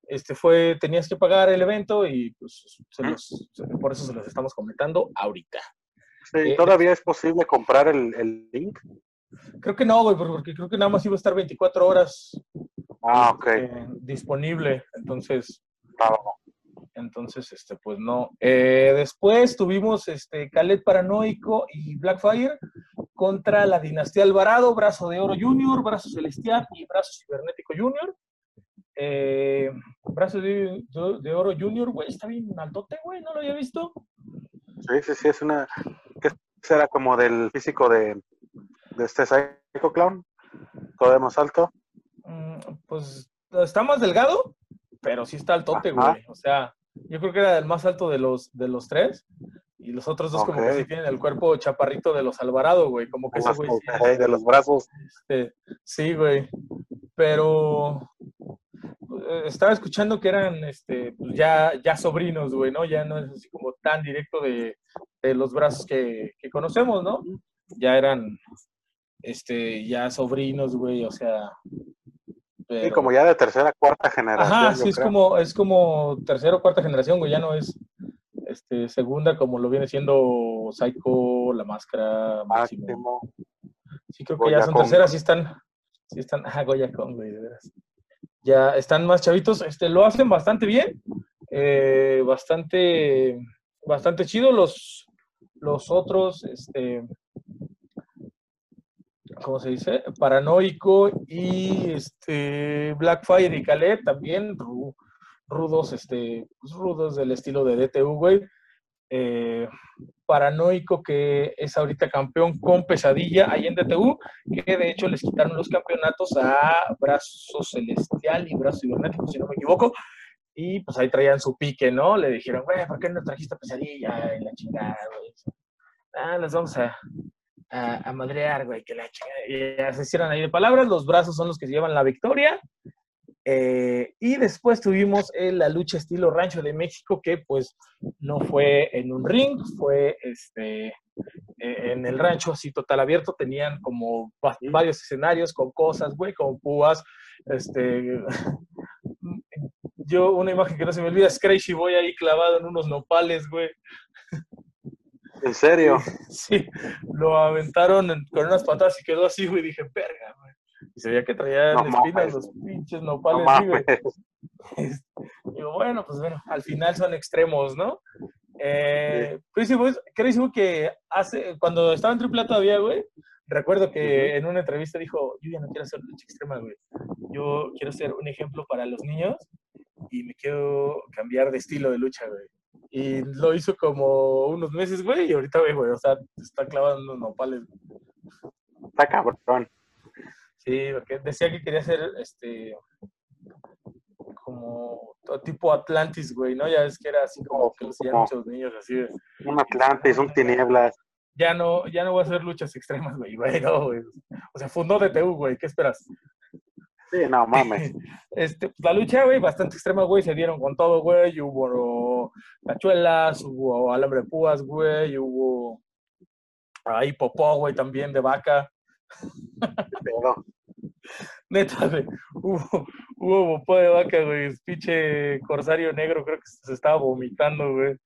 este fue, tenías que pagar el evento y pues se los- por eso se los estamos comentando ahorita. Sí, Eh, todavía es posible comprar el, el link. Creo que no, güey, por- porque creo que nada más iba a estar 24 horas Ah, ok. eh, disponible, entonces, Ah, entonces, este, pues no. Eh, después tuvimos este Calet Paranoico y Blackfire contra la Dinastía Alvarado, Brazo de Oro Junior, Brazo Celestial y Brazo Cibernético Junior. Eh, Brazo de, de- de Oro Junior, güey, está bien altote, güey, no lo había visto. Sí, sí, sí, es una. ¿Qué será como del físico de, de este Psycho Clown? Todavía más alto. Mm, pues está más delgado, pero sí está altote, Ajá. güey. O sea, yo creo que era el más alto de los, de los tres. Y los otros dos como que sí tienen el cuerpo chaparrito de los Alvarado, güey. Como que ese güey sí, de los brazos. este, sí, güey. Pero eh, estaba escuchando que eran este, pues, ya, ya sobrinos, güey, ¿no? Ya no es así como tan directo de, de los brazos que, que conocemos, ¿no? Ya eran este, ya sobrinos, güey, o sea. Sí, pero- como ya de tercera, cuarta generación. Ajá, sí, es creo. como, es como tercera o cuarta generación, güey, ya no es este, segunda como lo viene siendo Psycho, La Máscara, Máximo. Máximo. Sí, creo que ya son Kong. terceras, sí están, sí están, ah, Goya Kong, güey, de veras. Ya están más chavitos, este, lo hacen bastante bien, eh, bastante, bastante chido los, los otros, este, ¿cómo se dice? Paranoico y este Blackfire y Caleb también ru- rudos, este, pues, rudos del estilo de DTU, güey. Eh, paranoico que es ahorita campeón con pesadilla ahí en DTU, que de hecho les quitaron los campeonatos a Brazo Celestial y Brazo Cibernético, si no me equivoco. Y pues ahí traían su pique, ¿no? Le dijeron, güey, ¿por qué no trajiste pesadilla? Y la chingada, güey. Ah, les vamos a, a, madrear, güey, que la chingada. Se hicieron ahí de palabras, los brazos son los que llevan la victoria. Eh, y después tuvimos eh, la lucha estilo Rancho de México, que pues no fue en un ring, fue este, eh, en el rancho así total abierto, tenían como va- varios escenarios con cosas, güey, con púas, este, [laughs] yo una imagen que no se me olvida es Crazy Boy ahí clavado en unos nopales, güey, En serio. [laughs] sí, lo aventaron en- con unas patadas y quedó así, güey, dije, verga, güey, y se veía que traían No espinas los pinches No nopales, sí, güey. [laughs] Digo, bueno, pues bueno, al final son extremos, ¿no? Eh, Crazy Boy, Crazy Boy que hace, cuando estaba en AAA todavía, güey, recuerdo que en una entrevista dijo, yo ya no quiero hacer lucha extrema, güey. Yo quiero ser un ejemplo para los niños y me quiero cambiar de estilo de lucha, güey. Y lo hizo como unos meses, güey, y ahorita, güey, güey, o sea, está clavando unos nopales. Está cabrón. Sí, porque decía que quería hacer, este, como tipo Atlantis, güey, ¿no? Ya ves que era así como que lo hacían muchos niños así de, Un Atlantis, un Tinieblas. ya no, ya no voy a hacer luchas extremas, güey, [laughs] güey, no, güey. O sea, fundó DTU, güey, ¿qué esperas? Sí, no mames. [laughs] Este, la lucha, güey, bastante extrema, güey, se dieron con todo, güey, hubo tachuelas, hubo alambre de púas, güey, hubo ahí popó, güey, también de vaca. Pero, [laughs] Neta, güey, hubo, hubo popó de vaca, güey, pinche corsario negro, creo que se estaba vomitando, güey.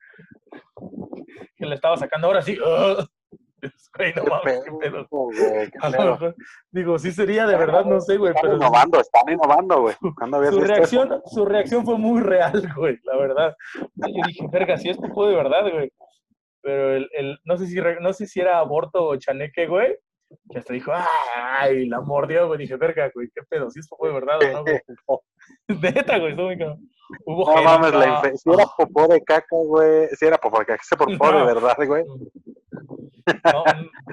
Que le estaba sacando ahora sí. ¡ah! [laughs] Güey, no mames, qué pedo, pedo. güey, qué A lo pedo. mejor, digo, sí sería de verdad, no sé, güey, Están pero innovando, están innovando, güey. ¿Cuándo habías su reacción, su reacción fue muy real, [laughs] güey, la verdad. Yo dije, verga, si es popó de verdad, güey. Pero el, el, no, sé si, no sé si era aborto o chaneque, güey, que hasta dijo, ay, la mordió, güey. Dije, verga, güey, qué pedo, si es popó de verdad o no, güey. [laughs] Neta, güey, estuvo muy cabrón. Hubo No mames, la infe- si era popó de caca, güey. Si era popó de caca, ese popó No. de verdad, güey. No,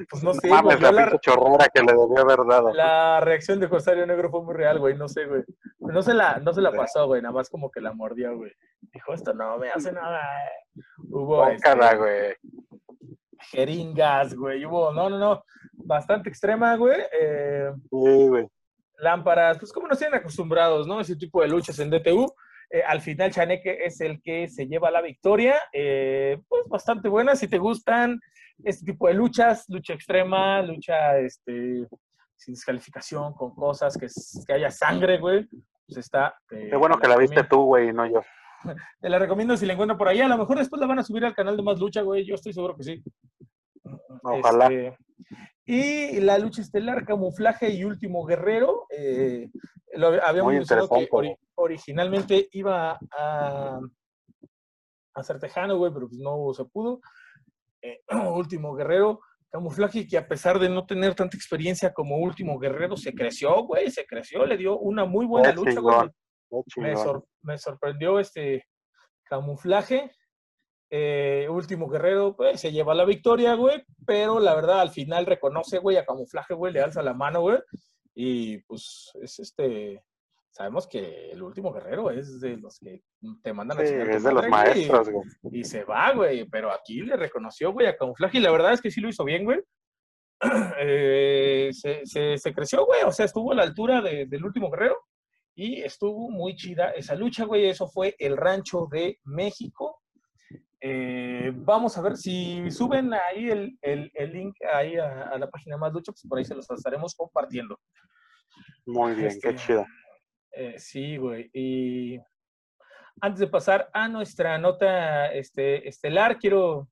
pues no sé, mames, la la, chorrera que le debió haber dado. la reacción de Corsario Negro fue muy real, güey, no sé, güey. No se la, no se la pasó, güey, nada más como que la mordió, güey. Dijo, esto no me hace nada. eh". Hubo este, güey. jeringas, güey. Hubo, no, no, no, bastante extrema, güey. Eh, Sí, güey. lámparas, pues como nos tienen acostumbrados, ¿no? Ese tipo de luchas en DTU. Eh, al final, Chaneque es el que se lleva la victoria. Eh, pues bastante buena. Si te gustan este tipo de luchas, lucha extrema, lucha este, sin descalificación, con cosas, que, que haya sangre, güey. Pues está. eh, Qué bueno que la viste tú, güey, y no yo. [laughs] Te la recomiendo si la encuentran por ahí. A lo mejor después la van a subir al canal de Más Lucha, güey. Yo estoy seguro que sí. Ojalá. Este, y la lucha estelar, camuflaje y último guerrero. eh, lo habíamos mencionado que ori- originalmente iba a, a ser tejano, güey, pero pues no se pudo. Eh, [clears throat] último guerrero, camuflaje que a pesar de no tener tanta experiencia como último guerrero, se creció, güey, se creció, le dio una muy buena lucha, güey. chingón. Qué Me, chingón. sor- me sorprendió este camuflaje. Eh, último guerrero, pues, se lleva la victoria, güey, pero la verdad al final reconoce, güey, a camuflaje, güey, le alza la mano, güey, y pues es este, sabemos que el último guerrero es de los que te mandan a Sí, chingar tu es de los maestros, güey. y se va, güey, pero aquí le reconoció, güey, a camuflaje, y la verdad es que sí lo hizo bien, güey. [clears throat] Eh, se, se- se creció, güey, o sea, estuvo a la altura de- del último guerrero, y estuvo muy chida esa lucha, güey. Eso fue el Rancho de México. Eh, vamos a ver si suben ahí el, el- el link ahí a, a la página Más Lucha, pues por ahí se los estaremos compartiendo. Muy bien, Este, qué chido. Eh, sí, güey. Y antes de pasar a nuestra nota este, estelar, quiero.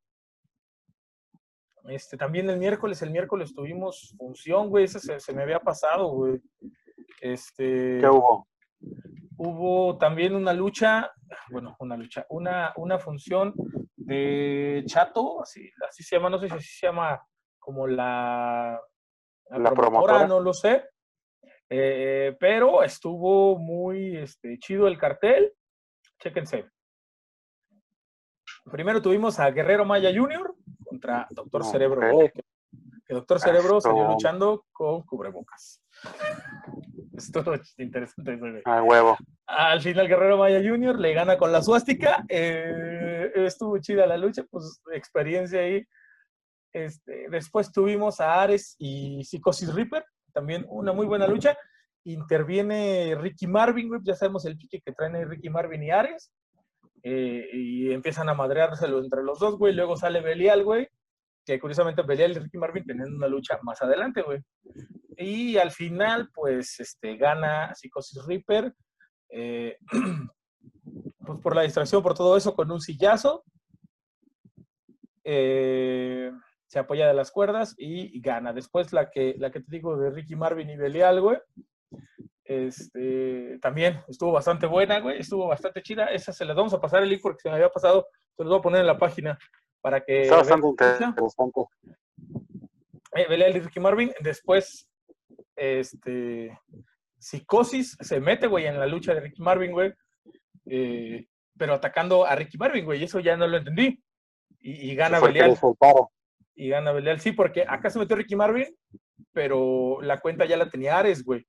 Este, también el miércoles, el miércoles tuvimos función, güey. Ese se, se me había pasado, güey. Este, ¿Qué hubo? hubo también una lucha, bueno, una lucha, una, una función de Chato, así, así se llama, no sé si así se llama como la, La promotora. no lo sé, Eh, pero estuvo muy este, chido el cartel, chéquense. Primero tuvimos a Guerrero Maya Jr. contra Doctor. Cerebro. Que Doctor Cerebro salió Esto- luchando con cubrebocas. [laughs] Estuvo interesante eso, güey. A huevo. Al final Guerrero Maya Jr. le gana con la suástica. eh, estuvo chida la lucha, pues experiencia ahí. Este, después tuvimos a Ares y Psicosis Reaper, también una muy buena lucha. Interviene Ricky Marvin, ya sabemos el pique que traen Ricky Marvin y Ares. eh, y empiezan a madreárselo entre los dos, güey. Luego sale Belial, güey, que curiosamente Belial y Ricky Marvin tienen una lucha más adelante, güey. Y al final, pues, este, gana Psicosis Reaper. eh, [clears throat] pues por la distracción, por todo eso, con un sillazo. eh, se apoya de las cuerdas y, y gana. Después la que, la que te digo de Ricky Marvin y Belial, güey. Este, también estuvo bastante buena, güey. Estuvo bastante chida. Esa se las vamos a pasar el link porque se me había pasado. Se los voy a poner en la página para que. Está bastante interesante. Eh, Belial y Ricky Marvin. Después, este, Psicosis se mete, güey, en la lucha de Ricky Marvin, güey. Eh, pero atacando a Ricky Marvin, güey. y Eso ya no lo entendí. Y, y gana Belial. Y gana Belial. Sí, porque acá se metió Ricky Marvin, pero la cuenta ya la tenía Ares, güey.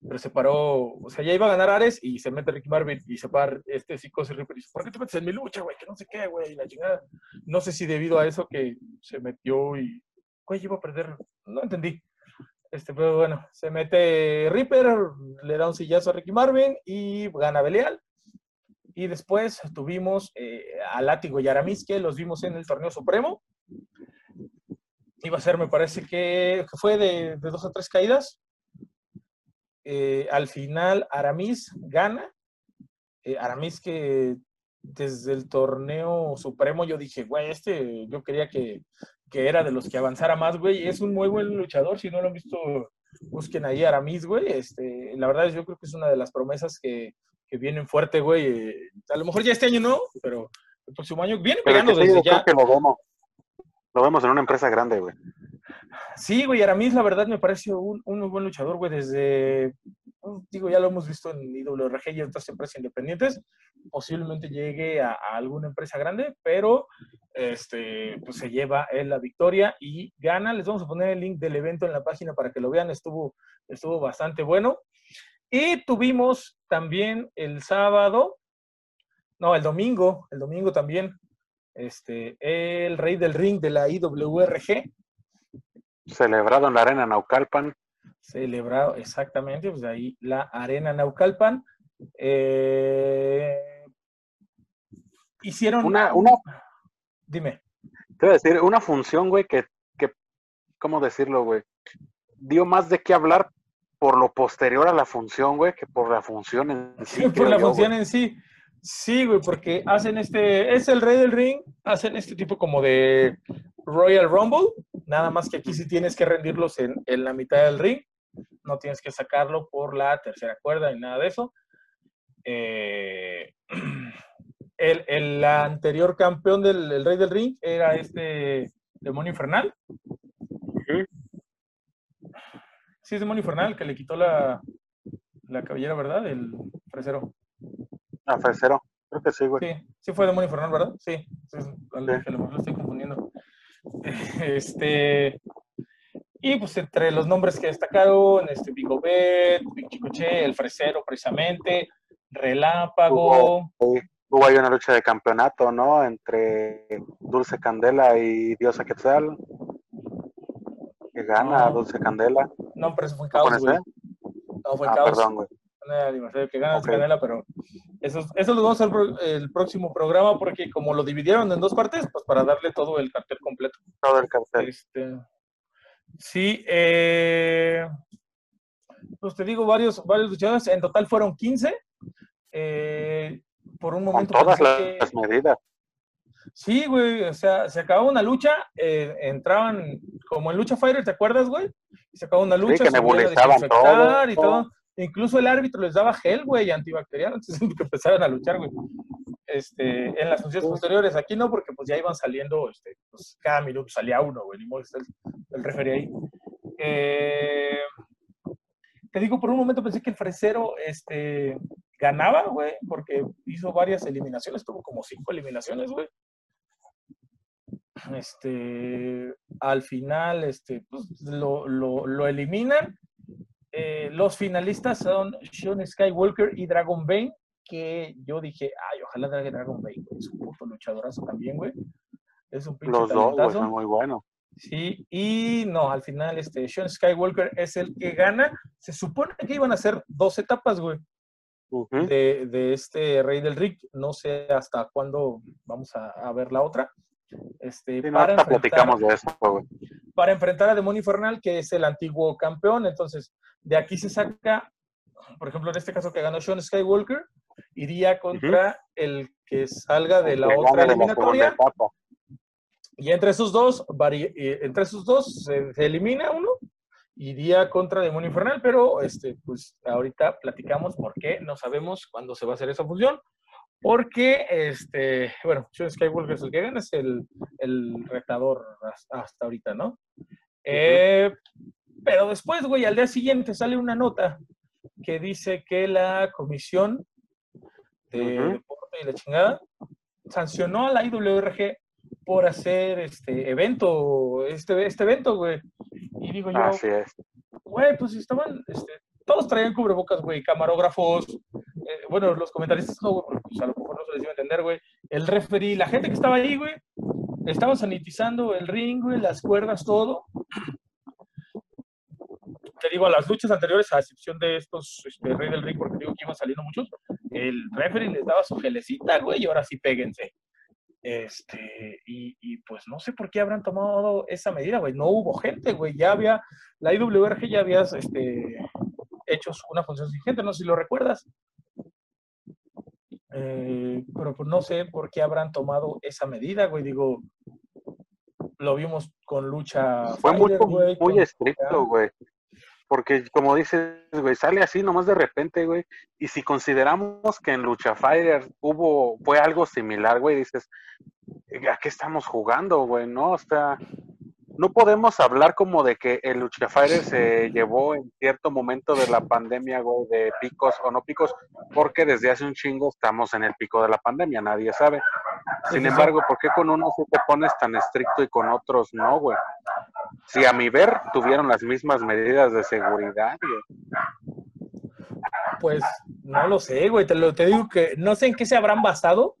pero se paró, o sea, ya iba a ganar Ares y se mete Ricky Marvin y se para este Psicosis Reaper y dice, ¿por qué te metes en mi lucha, güey? Que no sé qué, güey, la chingada. No sé si debido a eso que se metió y, güey, iba a perder, no entendí. Este, pero bueno, se mete Reaper, le da un sillazo a Ricky Marvin y gana Belial. Y después tuvimos eh, a Látigo y Aramis, que los vimos en el torneo supremo. Iba a ser, me parece que fue de, de dos a tres caídas. Eh, al final, Aramis gana. Eh, Aramis que desde el torneo supremo yo dije, güey, este yo quería que, que era de los que avanzara más, güey. Es un muy buen luchador. Si no lo han visto, busquen ahí a Aramis, güey. Este, la verdad, yo creo que es una de las promesas que, que vienen fuerte, güey. Eh, A lo mejor ya este año no, pero el próximo año viene pegando desde yo creo ya. que lo. Lo vemos en una empresa grande, güey. Sí, güey, Aramis, la verdad me parece un, muy buen luchador, güey, desde, pues, digo, ya lo hemos visto en IWRG y en otras empresas independientes, posiblemente llegue a, alguna empresa grande, pero este, pues se lleva él la victoria y gana. Les vamos a poner el link del evento en la página para que lo vean, estuvo, estuvo bastante bueno. Y tuvimos también el sábado, no, el domingo, el domingo también, este, el rey del ring de la IWRG, Celebrado en la arena Naucalpan. celebrado exactamente, pues de ahí la Arena Naucalpan. Eh, hicieron Una, una, Dime. te iba a decir, una función, güey, que, que, ¿cómo decirlo, güey? Dio más de qué hablar por lo posterior a la función, güey, que por la función en sí. [laughs] por la yo, función güey. en sí. Sí, güey, porque hacen este, es el rey del ring, hacen este tipo como de Royal Rumble, nada más que aquí sí tienes que rendirlos en, en la mitad del ring, no tienes que sacarlo por la tercera cuerda ni nada de eso. Eh, [clears throat] el, el anterior campeón del el rey del ring era este demonio infernal. Sí, es demonio infernal que le quitó la, la cabellera, ¿verdad? El fresero. Ah, Fresero. Creo que sí, güey. Sí, sí fue Demonio Infernal, ¿verdad? Sí, sí, sí, a lo que lo mejor lo estoy confundiendo. [laughs] Este, y pues entre los nombres que destacaron, este, Bigobet, Big Chicoche, El Fresero precisamente, Relámpago, Hubo ahí una lucha de campeonato, ¿no? Entre Dulce Candela y Diosa Quetzal. Que gana No. Dulce Candela. no, pero eso fue ¿Con Caos, güey. No, fue Ah, Caos. perdón, güey. Fue el que gana Ok. Canela, pero eso, eso lo vamos a hacer el próximo programa porque como lo dividieron en dos partes, pues para darle todo el cartel completo. Todo el cartel. Este, sí, eh, pues te digo, varios, varios luchadores, en total fueron 15. eh, por un Con momento todas que- las medidas. Sí, güey, o sea, se acababa una lucha, eh, entraban como en Lucha Fighter, ¿te acuerdas, güey? Y se acababa una lucha, que se nebulizaban desinfectar todo. y todo. Incluso el árbitro les daba gel, güey, antibacterial antes de que empezaran a luchar, güey. Este, en las funciones posteriores, aquí no, porque pues ya iban saliendo, este, pues cada minuto salía uno, güey, ni modo, está el, el referee ahí. Eh, te digo, por un momento pensé que el fresero, este, ganaba, güey, porque hizo varias eliminaciones, tuvo como cinco eliminaciones, güey. Este, al final, este, pues, lo, lo, lo eliminan. Eh, los finalistas son Sean Skywalker y Dragon Bane, que yo dije, ay, ojalá Dra- Dragon Bane, güey, es un puto luchadorazo también, güey. Es un pinche Los dos, güey, son muy buenos. Sí, y no, al final este Sean Skywalker es el que gana. Se supone que iban a ser dos etapas, güey, de, de este Rey del Ring. No sé hasta cuándo vamos a, a ver la otra. Este, Sí, para, enfrentar, platicamos de eso, güey. para enfrentar a Demonio Infernal, que es el antiguo campeón. Entonces, de aquí se saca, por ejemplo, en este caso que ganó Sean Skywalker, iría contra el que salga de la otra eliminatoria. Y entre esos dos, vari- eh, entre esos dos se, se elimina uno, iría contra Demonio Infernal, pero este, pues ahorita platicamos por qué, no sabemos cuándo se va a hacer esa función, porque, este, bueno, Sean Skywalker es el que gana, es el, el retador has- hasta ahorita, ¿no? Eh, pero después, güey, al día siguiente sale una nota que dice que la comisión de deporte y la chingada sancionó a la IWRG por hacer este evento, este, este evento, güey. Y digo yo, Así es. güey, pues estaban este, todos traían cubrebocas, güey, camarógrafos, eh, bueno, los comentaristas no, güey, pues, a lo mejor no se les iba a entender, güey, el referee, la gente que estaba ahí, güey, estaban sanitizando el ring, güey, las cuerdas, todo. Te digo, a las luchas anteriores, a excepción de estos, este, Rey del Ring, porque digo que iban saliendo muchos, el referee les daba su gelecita, güey, y ahora sí péguense. Este, y, y, pues no sé por qué habrán tomado esa medida, güey. No hubo gente, güey. Ya había, la IWRG ya había este, hecho una función sin gente, no sé si lo recuerdas. Eh, pero pues no sé por qué habrán tomado esa medida, güey. Digo, lo vimos con lucha. Fue Fighter, muy, güey, muy con- estricto, güey. Porque como dices, güey, sale así nomás de repente, güey. Y si consideramos que en Lucha Fighter hubo, fue algo similar, güey, dices, ¿a qué estamos jugando, güey? No, o sea, no podemos hablar como de que el Lucha Fighter se llevó en cierto momento de la pandemia, güey, de picos o no picos, porque desde hace un chingo estamos en el pico de la pandemia, nadie sabe. Sin embargo, ¿por qué con unos te pones tan estricto y con otros no, güey? Si a mi ver tuvieron las mismas medidas de seguridad, güey. Pues no lo sé, güey. Te, lo, te digo que no sé en qué se habrán basado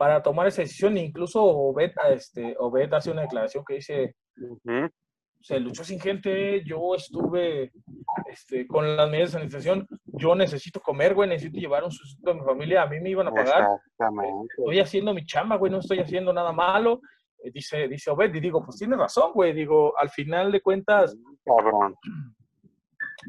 para tomar esa decisión. Incluso Obed, este, Obed hace una declaración que dice, Se luchó sin gente, yo estuve este, con las medidas de sanitización, yo necesito comer, güey, necesito llevar un sustento a mi familia, a mí me iban a pagar, estoy haciendo mi chamba, güey, no estoy haciendo nada malo. Eh, Dice, dice Obed, y digo, pues tiene razón, güey, digo, al final de cuentas, Cabrón.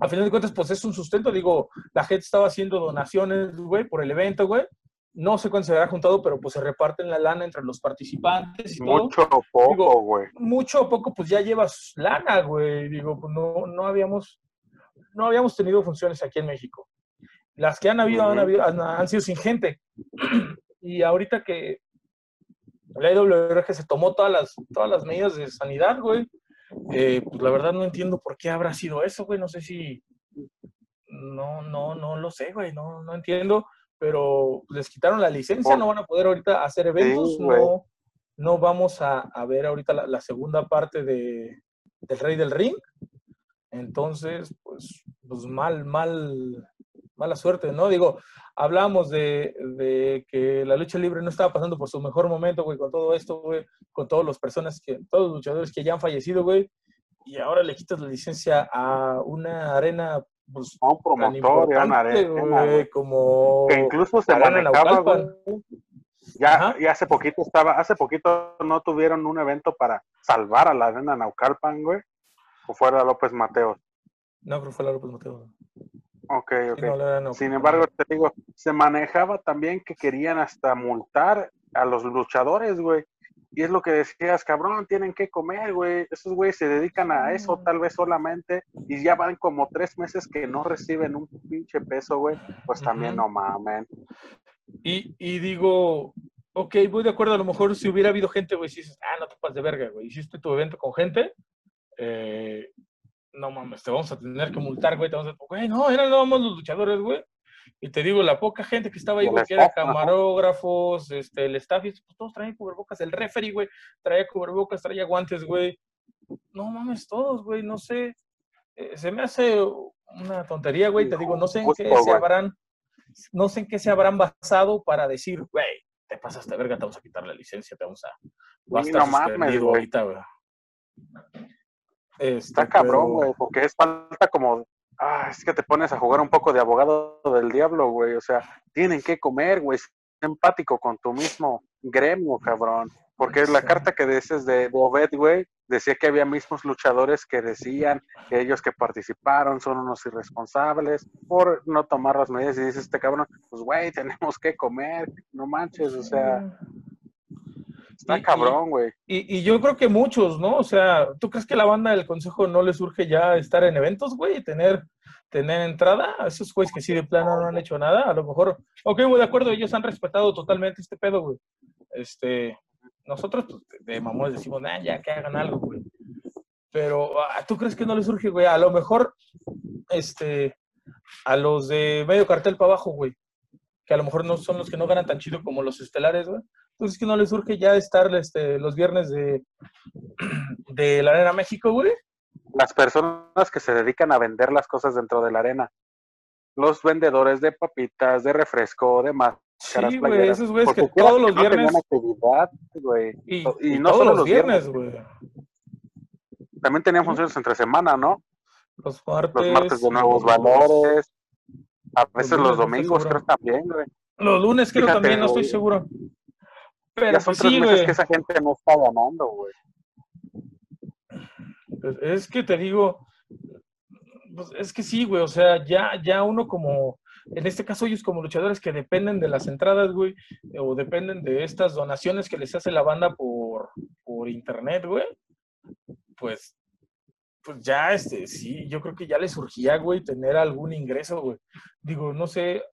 al final de cuentas, pues es un sustento. Digo, la gente estaba haciendo donaciones, güey, por el evento, güey. No sé cuánto se habrá juntado, pero pues se reparten la lana entre los participantes y todo. Mucho o poco, güey. Mucho o poco, pues ya llevas lana, güey. Digo, pues no, no habíamos, no habíamos tenido funciones aquí en México. Las que han habido, han, habido han, han sido sin gente. [clears throat] Y ahorita que la IWRG se tomó todas las, todas las medidas de sanidad, güey, eh, pues la verdad no entiendo por qué habrá sido eso, güey. No sé si. No, no, no lo sé, güey. No, no entiendo. Pero les quitaron la licencia, Por- no van a poder ahorita hacer eventos. güey. no, no vamos a, a ver ahorita la, la segunda parte de, del Rey del Ring. Entonces, pues, pues mal, mal, mala suerte, ¿no? Digo, hablamos de, de que la lucha libre no estaba pasando por su mejor momento, güey, con todo esto, güey, con todas las personas que, todos los luchadores que ya han fallecido, güey, y ahora le quitas la licencia a una arena, pues, un promotor y a importante, una arena, güey, como... Que incluso se manejaba, güey. Ya, Ajá. ya hace poquito estaba, hace poquito no tuvieron un evento para salvar a la arena Naucalpan, güey. O fuera López Mateos. No, creo que fue la López Mateo. Ok, ok. Sí, no, la Arena Sin embargo, te digo, se manejaba también que querían hasta multar a los luchadores, güey. Y es lo que decías, cabrón, tienen que comer, güey. Esos güeyes se dedican a eso tal vez solamente y ya van como tres meses que no reciben un pinche peso, güey. Pues también no mamen. Y, y digo, ok, voy de acuerdo, a lo mejor si hubiera habido gente, güey, si dices, ah, no te pases de verga, güey, hiciste tu evento con gente, eh, no mames, te vamos a tener que multar, güey, te vamos a, güey, no, eran nada más los luchadores, güey. Y te digo, la poca gente que estaba ahí, güey, que era camarógrafos, este, el staff, pues todos traían cubrebocas, el referee, güey, traía cubrebocas, traía guantes, güey. No mames, todos, güey, no sé. Eh, se me hace una tontería, güey, te digo, no sé en qué se habrán, no sé en qué se habrán basado para decir, güey, te pasaste verga, te vamos a quitar la licencia, te vamos a, va a Sí, estar no mames, suspendido güey. ahorita, güey. Este, Está cabrón, pero- güey, porque es falta como. Ah, es que te pones a jugar un poco de abogado del diablo, güey. O sea, tienen que comer, güey. Sé empático con tu mismo gremio, cabrón. Porque la carta que dices de, Obed, güey, decía que había mismos luchadores que decían que ellos que participaron son unos irresponsables por no tomar las medidas. Y dices, este cabrón, pues, güey, [laughs] tenemos que comer, no manches, o sea, está Y- cabrón, güey. Y, y yo creo que muchos, ¿no? O sea, ¿tú crees que la banda del consejo no les surge ya estar en eventos, güey? Tener, tener entrada a esos güeyes que sí de plano no han hecho nada. A lo mejor, ok, güey, de acuerdo, ellos han respetado totalmente este pedo, güey. Este, nosotros pues, de mamones decimos, nah, ya que hagan algo, güey. Pero, ah, ¿tú crees que no les surge, güey? A lo mejor, este, a los de medio cartel para abajo, güey. Que a lo mejor no son los que no ganan tan chido como los estelares, güey. Entonces, que no les surge ya estar este, los viernes de, [clears throat] de la Arena México, güey. las personas que se dedican a vender las cosas dentro de la arena. Los vendedores de papitas, de refresco, de máscaras, Sí, güey, esos güeyes que todos los no tenían viernes. actividad, güey. Y, y y no todos solo los viernes, güey. También tenían funciones entre semana, ¿no? Los martes. Los martes de nuevos los- valores. A veces los no domingos, creo también, güey. Los lunes creo Fíjate, también, no estoy seguro. Pero Ya son tres sí, meses que esa gente no está ganando, güey. Pues, Es que te digo, pues es que sí, güey, o sea, ya, ya uno como, en este caso ellos como luchadores que dependen de las entradas, güey, o dependen de estas donaciones que les hace la banda por, por internet, güey, pues, pues ya, este, sí, yo creo que ya les surgía, güey, tener algún ingreso, güey. Digo, no sé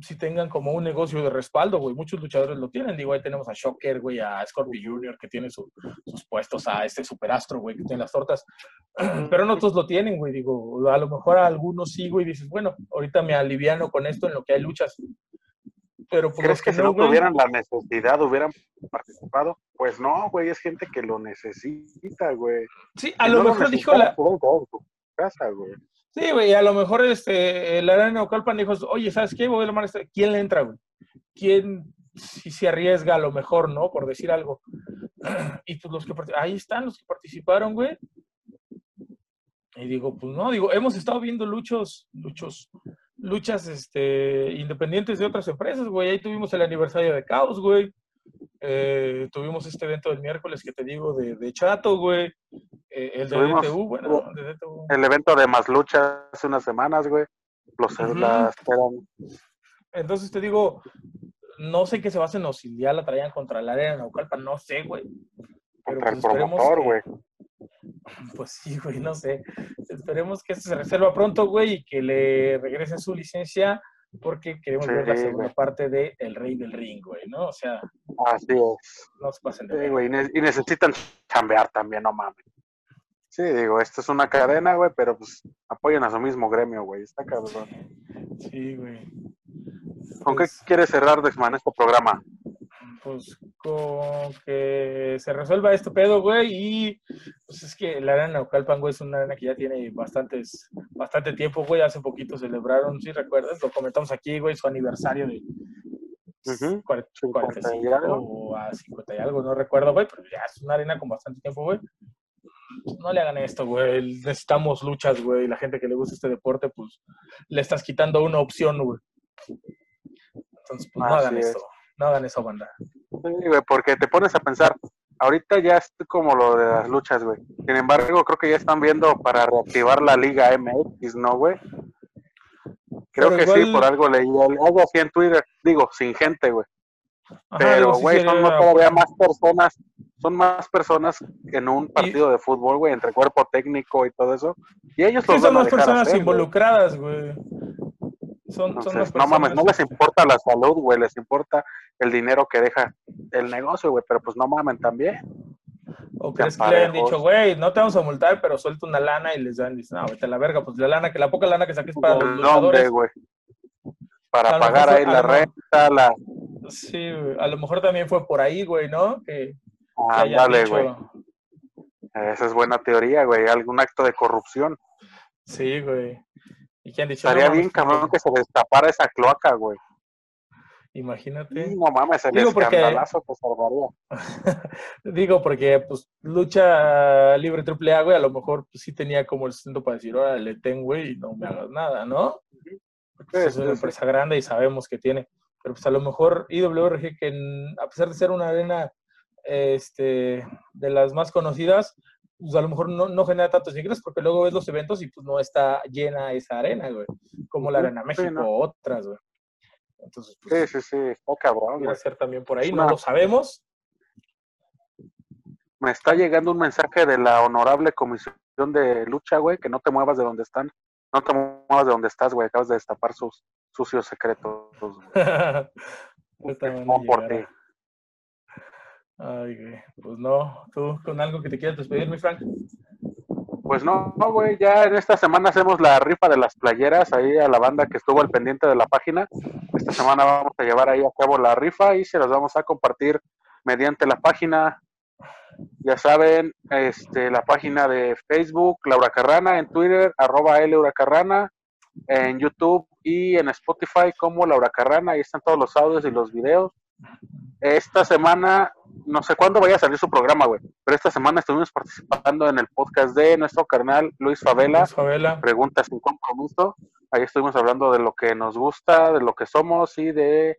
si tengan como un negocio de respaldo, güey, muchos luchadores lo tienen, digo, ahí tenemos a Shocker, güey, a Scorpio Jr., que tiene su- sus puestos, a este Superastro, güey, que tiene las tortas, pero no todos lo tienen, güey. Digo, a lo mejor a algunos sí, güey. Dices, bueno, ahorita me aliviano con esto en lo que hay luchas. Pero pues, ¿Crees que si no güey, tuvieran la necesidad hubieran participado? Pues no, güey, es gente que lo necesita, güey. Sí, a lo no mejor dijo la. casa, güey. Sí, güey, a lo mejor este, el Arena Ocalpan dijo, oye, ¿sabes qué? Voy a a este- ¿Quién le entra, güey? ¿Quién si se arriesga a lo mejor, no? Por decir algo. [clears throat] Y pues los que ahí están los que participaron, güey. Y digo, pues no, digo, hemos estado viendo luchos, luchos, luchas este, independientes de otras empresas, güey. Ahí tuvimos el aniversario de Caos, güey. Eh, tuvimos este evento del miércoles que te digo de, de Chato, güey. Eh, el de Tuvimos- DTU, bueno, de DTU. El evento de Más Lucha hace unas semanas, güey. Los Ujú. las eran Entonces te digo, no sé qué se basen o si ya la traían contra el área de Naucalpan, no sé, güey. Pero contra pues promotor, güey. [laughs] Pues sí, güey, no sé. Esperemos que esto se reserva pronto, güey, y que le regresen su licencia porque queremos ver la Sí, segunda parte de El Rey del Ring, güey, ¿no? O sea, Así es. no se pasen de Sí, güey. Y necesitan chambear también, no mames. Sí, digo, esto es una cadena, güey, pero pues apoyen a su mismo gremio, güey. Está cabrón. Sí, güey. ¿Con qué Pues- quieres cerrar, Dexman, este programa? pues con que se resuelva este pedo, güey, y pues es que la arena Naucalpan, güey, es una arena que ya tiene bastantes, bastante tiempo, güey, hace poquito celebraron, si recuerdas, lo comentamos aquí, güey, su aniversario de Ujú, 40 50 y 45 algo. o a 50 y algo, no recuerdo, güey, pero ya es una arena con bastante tiempo, güey. No le hagan esto, güey, necesitamos luchas, güey, la gente que le gusta este deporte, pues le estás quitando una opción, güey. Entonces, pues no hagan es. esto, no hagan eso, banda. Sí, güey, porque te pones a pensar, ahorita ya es como lo de las luchas, güey. Sin embargo, creo que ya están viendo para reactivar la Liga MX, ¿no, güey? Creo Pero que sí, por algo leí algo así en Twitter, digo, sin gente, güey. Ajá, Pero, sí güey, son sería- todavía más personas, son más personas en un partido de fútbol, güey, entre cuerpo técnico y todo eso. Y ellos los son van más personas hacer, involucradas, güey. Son, son no mames, no les importa la salud, güey, les importa el dinero que deja el negocio, güey, pero pues no mamen también. ¿O crees que le parejos. dicho, güey, no te vamos a multar, pero suelta una lana y les dan, dicen, no, vete a la verga, pues la lana, que la poca lana que saques para los ¿Dónde, luchadores. güey? Para pagar mejor ahí la renta, la... Sí, a lo mejor también fue por ahí, güey, ¿no? Que, que dicho- güey. Esa es buena teoría, güey. Algún acto de corrupción. Sí, güey. Y que han dicho, Estaría no, bien, cabrón, que se destapara esa cloaca, güey. Imagínate. Sí, no mames, el Digo, porque- escandalazo que salvaría. [laughs] Digo, porque, pues, lucha libre triple A, güey, a lo mejor pues, sí tenía como el sustento para decir, órale, ten, güey, y no me hagas nada, ¿no? Porque Sí, es una sí, sí. empresa grande y sabemos que tiene. Pero pues a lo mejor IWRG, que en- a pesar de ser una arena este, de las más conocidas, pues a lo mejor no, no genera tantos ingresos porque luego ves los eventos y pues no está llena esa arena, güey. Como la Arena sí, México ¿no? o otras, güey. Entonces, pues, Sí, sí, sí, está cabrón, pudiera güey. ser también por ahí, no lo sabemos. Me está llegando un mensaje de la honorable comisión de lucha, güey, que no te muevas de donde están. No te muevas de donde estás, güey. Acabas de destapar sus sucios secretos, Vamos [laughs] por ti. Ay, güey. Pues no, tú con algo que te quieras despedir, mi Frank. Pues no, no, güey, ya en esta semana hacemos la rifa de las playeras ahí a la banda que estuvo al pendiente de la página. Esta semana vamos a llevar ahí a cabo la rifa y se las vamos a compartir mediante la página Ya saben, este, la página de Facebook, Laura Carrana, en Twitter, arroba Laura Carrana, en YouTube y en Spotify como Laura Carrana, ahí están todos los audios y los videos. Esta semana, no sé cuándo vaya a salir su programa, güey, pero esta semana estuvimos participando en el podcast de nuestro carnal Luis Favela, Luis Favela. Preguntas sin compromiso. Ahí estuvimos hablando de lo que nos gusta, de lo que somos y de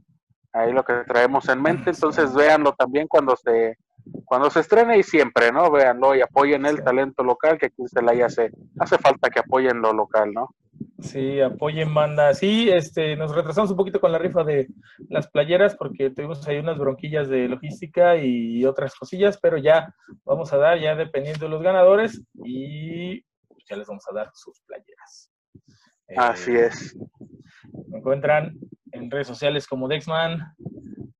ahí lo que traemos en mente. Entonces véanlo también cuando se cuando se estrene y siempre, ¿no? Véanlo y apoyen el Sí. talento local, que aquí se la hace, hace falta que apoyen lo local, ¿no? Sí, apoyen banda. Sí, este, nos retrasamos un poquito con la rifa de las playeras porque tuvimos ahí unas bronquillas de logística y otras cosillas, pero ya vamos a dar, ya dependiendo de los ganadores, y ya les vamos a dar sus playeras. Así Eh, es. Me encuentran en redes sociales como Dexman,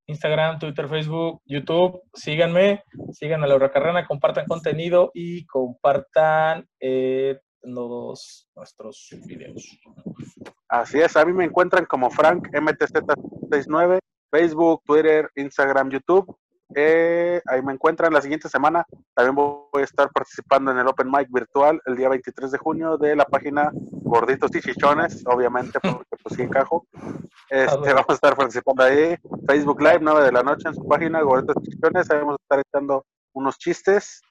Instagram, Twitter, Facebook, YouTube. Síganme, sigan a Laura Carrana, compartan contenido y compartan eh, nuestros videos. Así es. A mí me encuentran como Frank MTZ69, Facebook, Twitter, Instagram, YouTube. Eh, ahí me encuentran la siguiente semana. También voy a estar participando en el Open Mic virtual el día 23 de junio de la página Gorditos y Chichones, obviamente, [laughs] porque pues sí encajo. Este, bueno. vamos a estar participando ahí. Facebook Live, 9 de la noche en su página Gorditos y Chichones. Ahí vamos a estar echando unos chistes.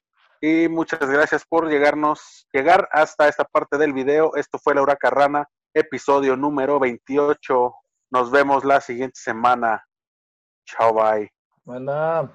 Y muchas gracias por llegarnos, llegar hasta esta parte del video. Esto fue Laura Carrana, episodio número 28. Nos vemos la siguiente semana. Chao, bye. Banda.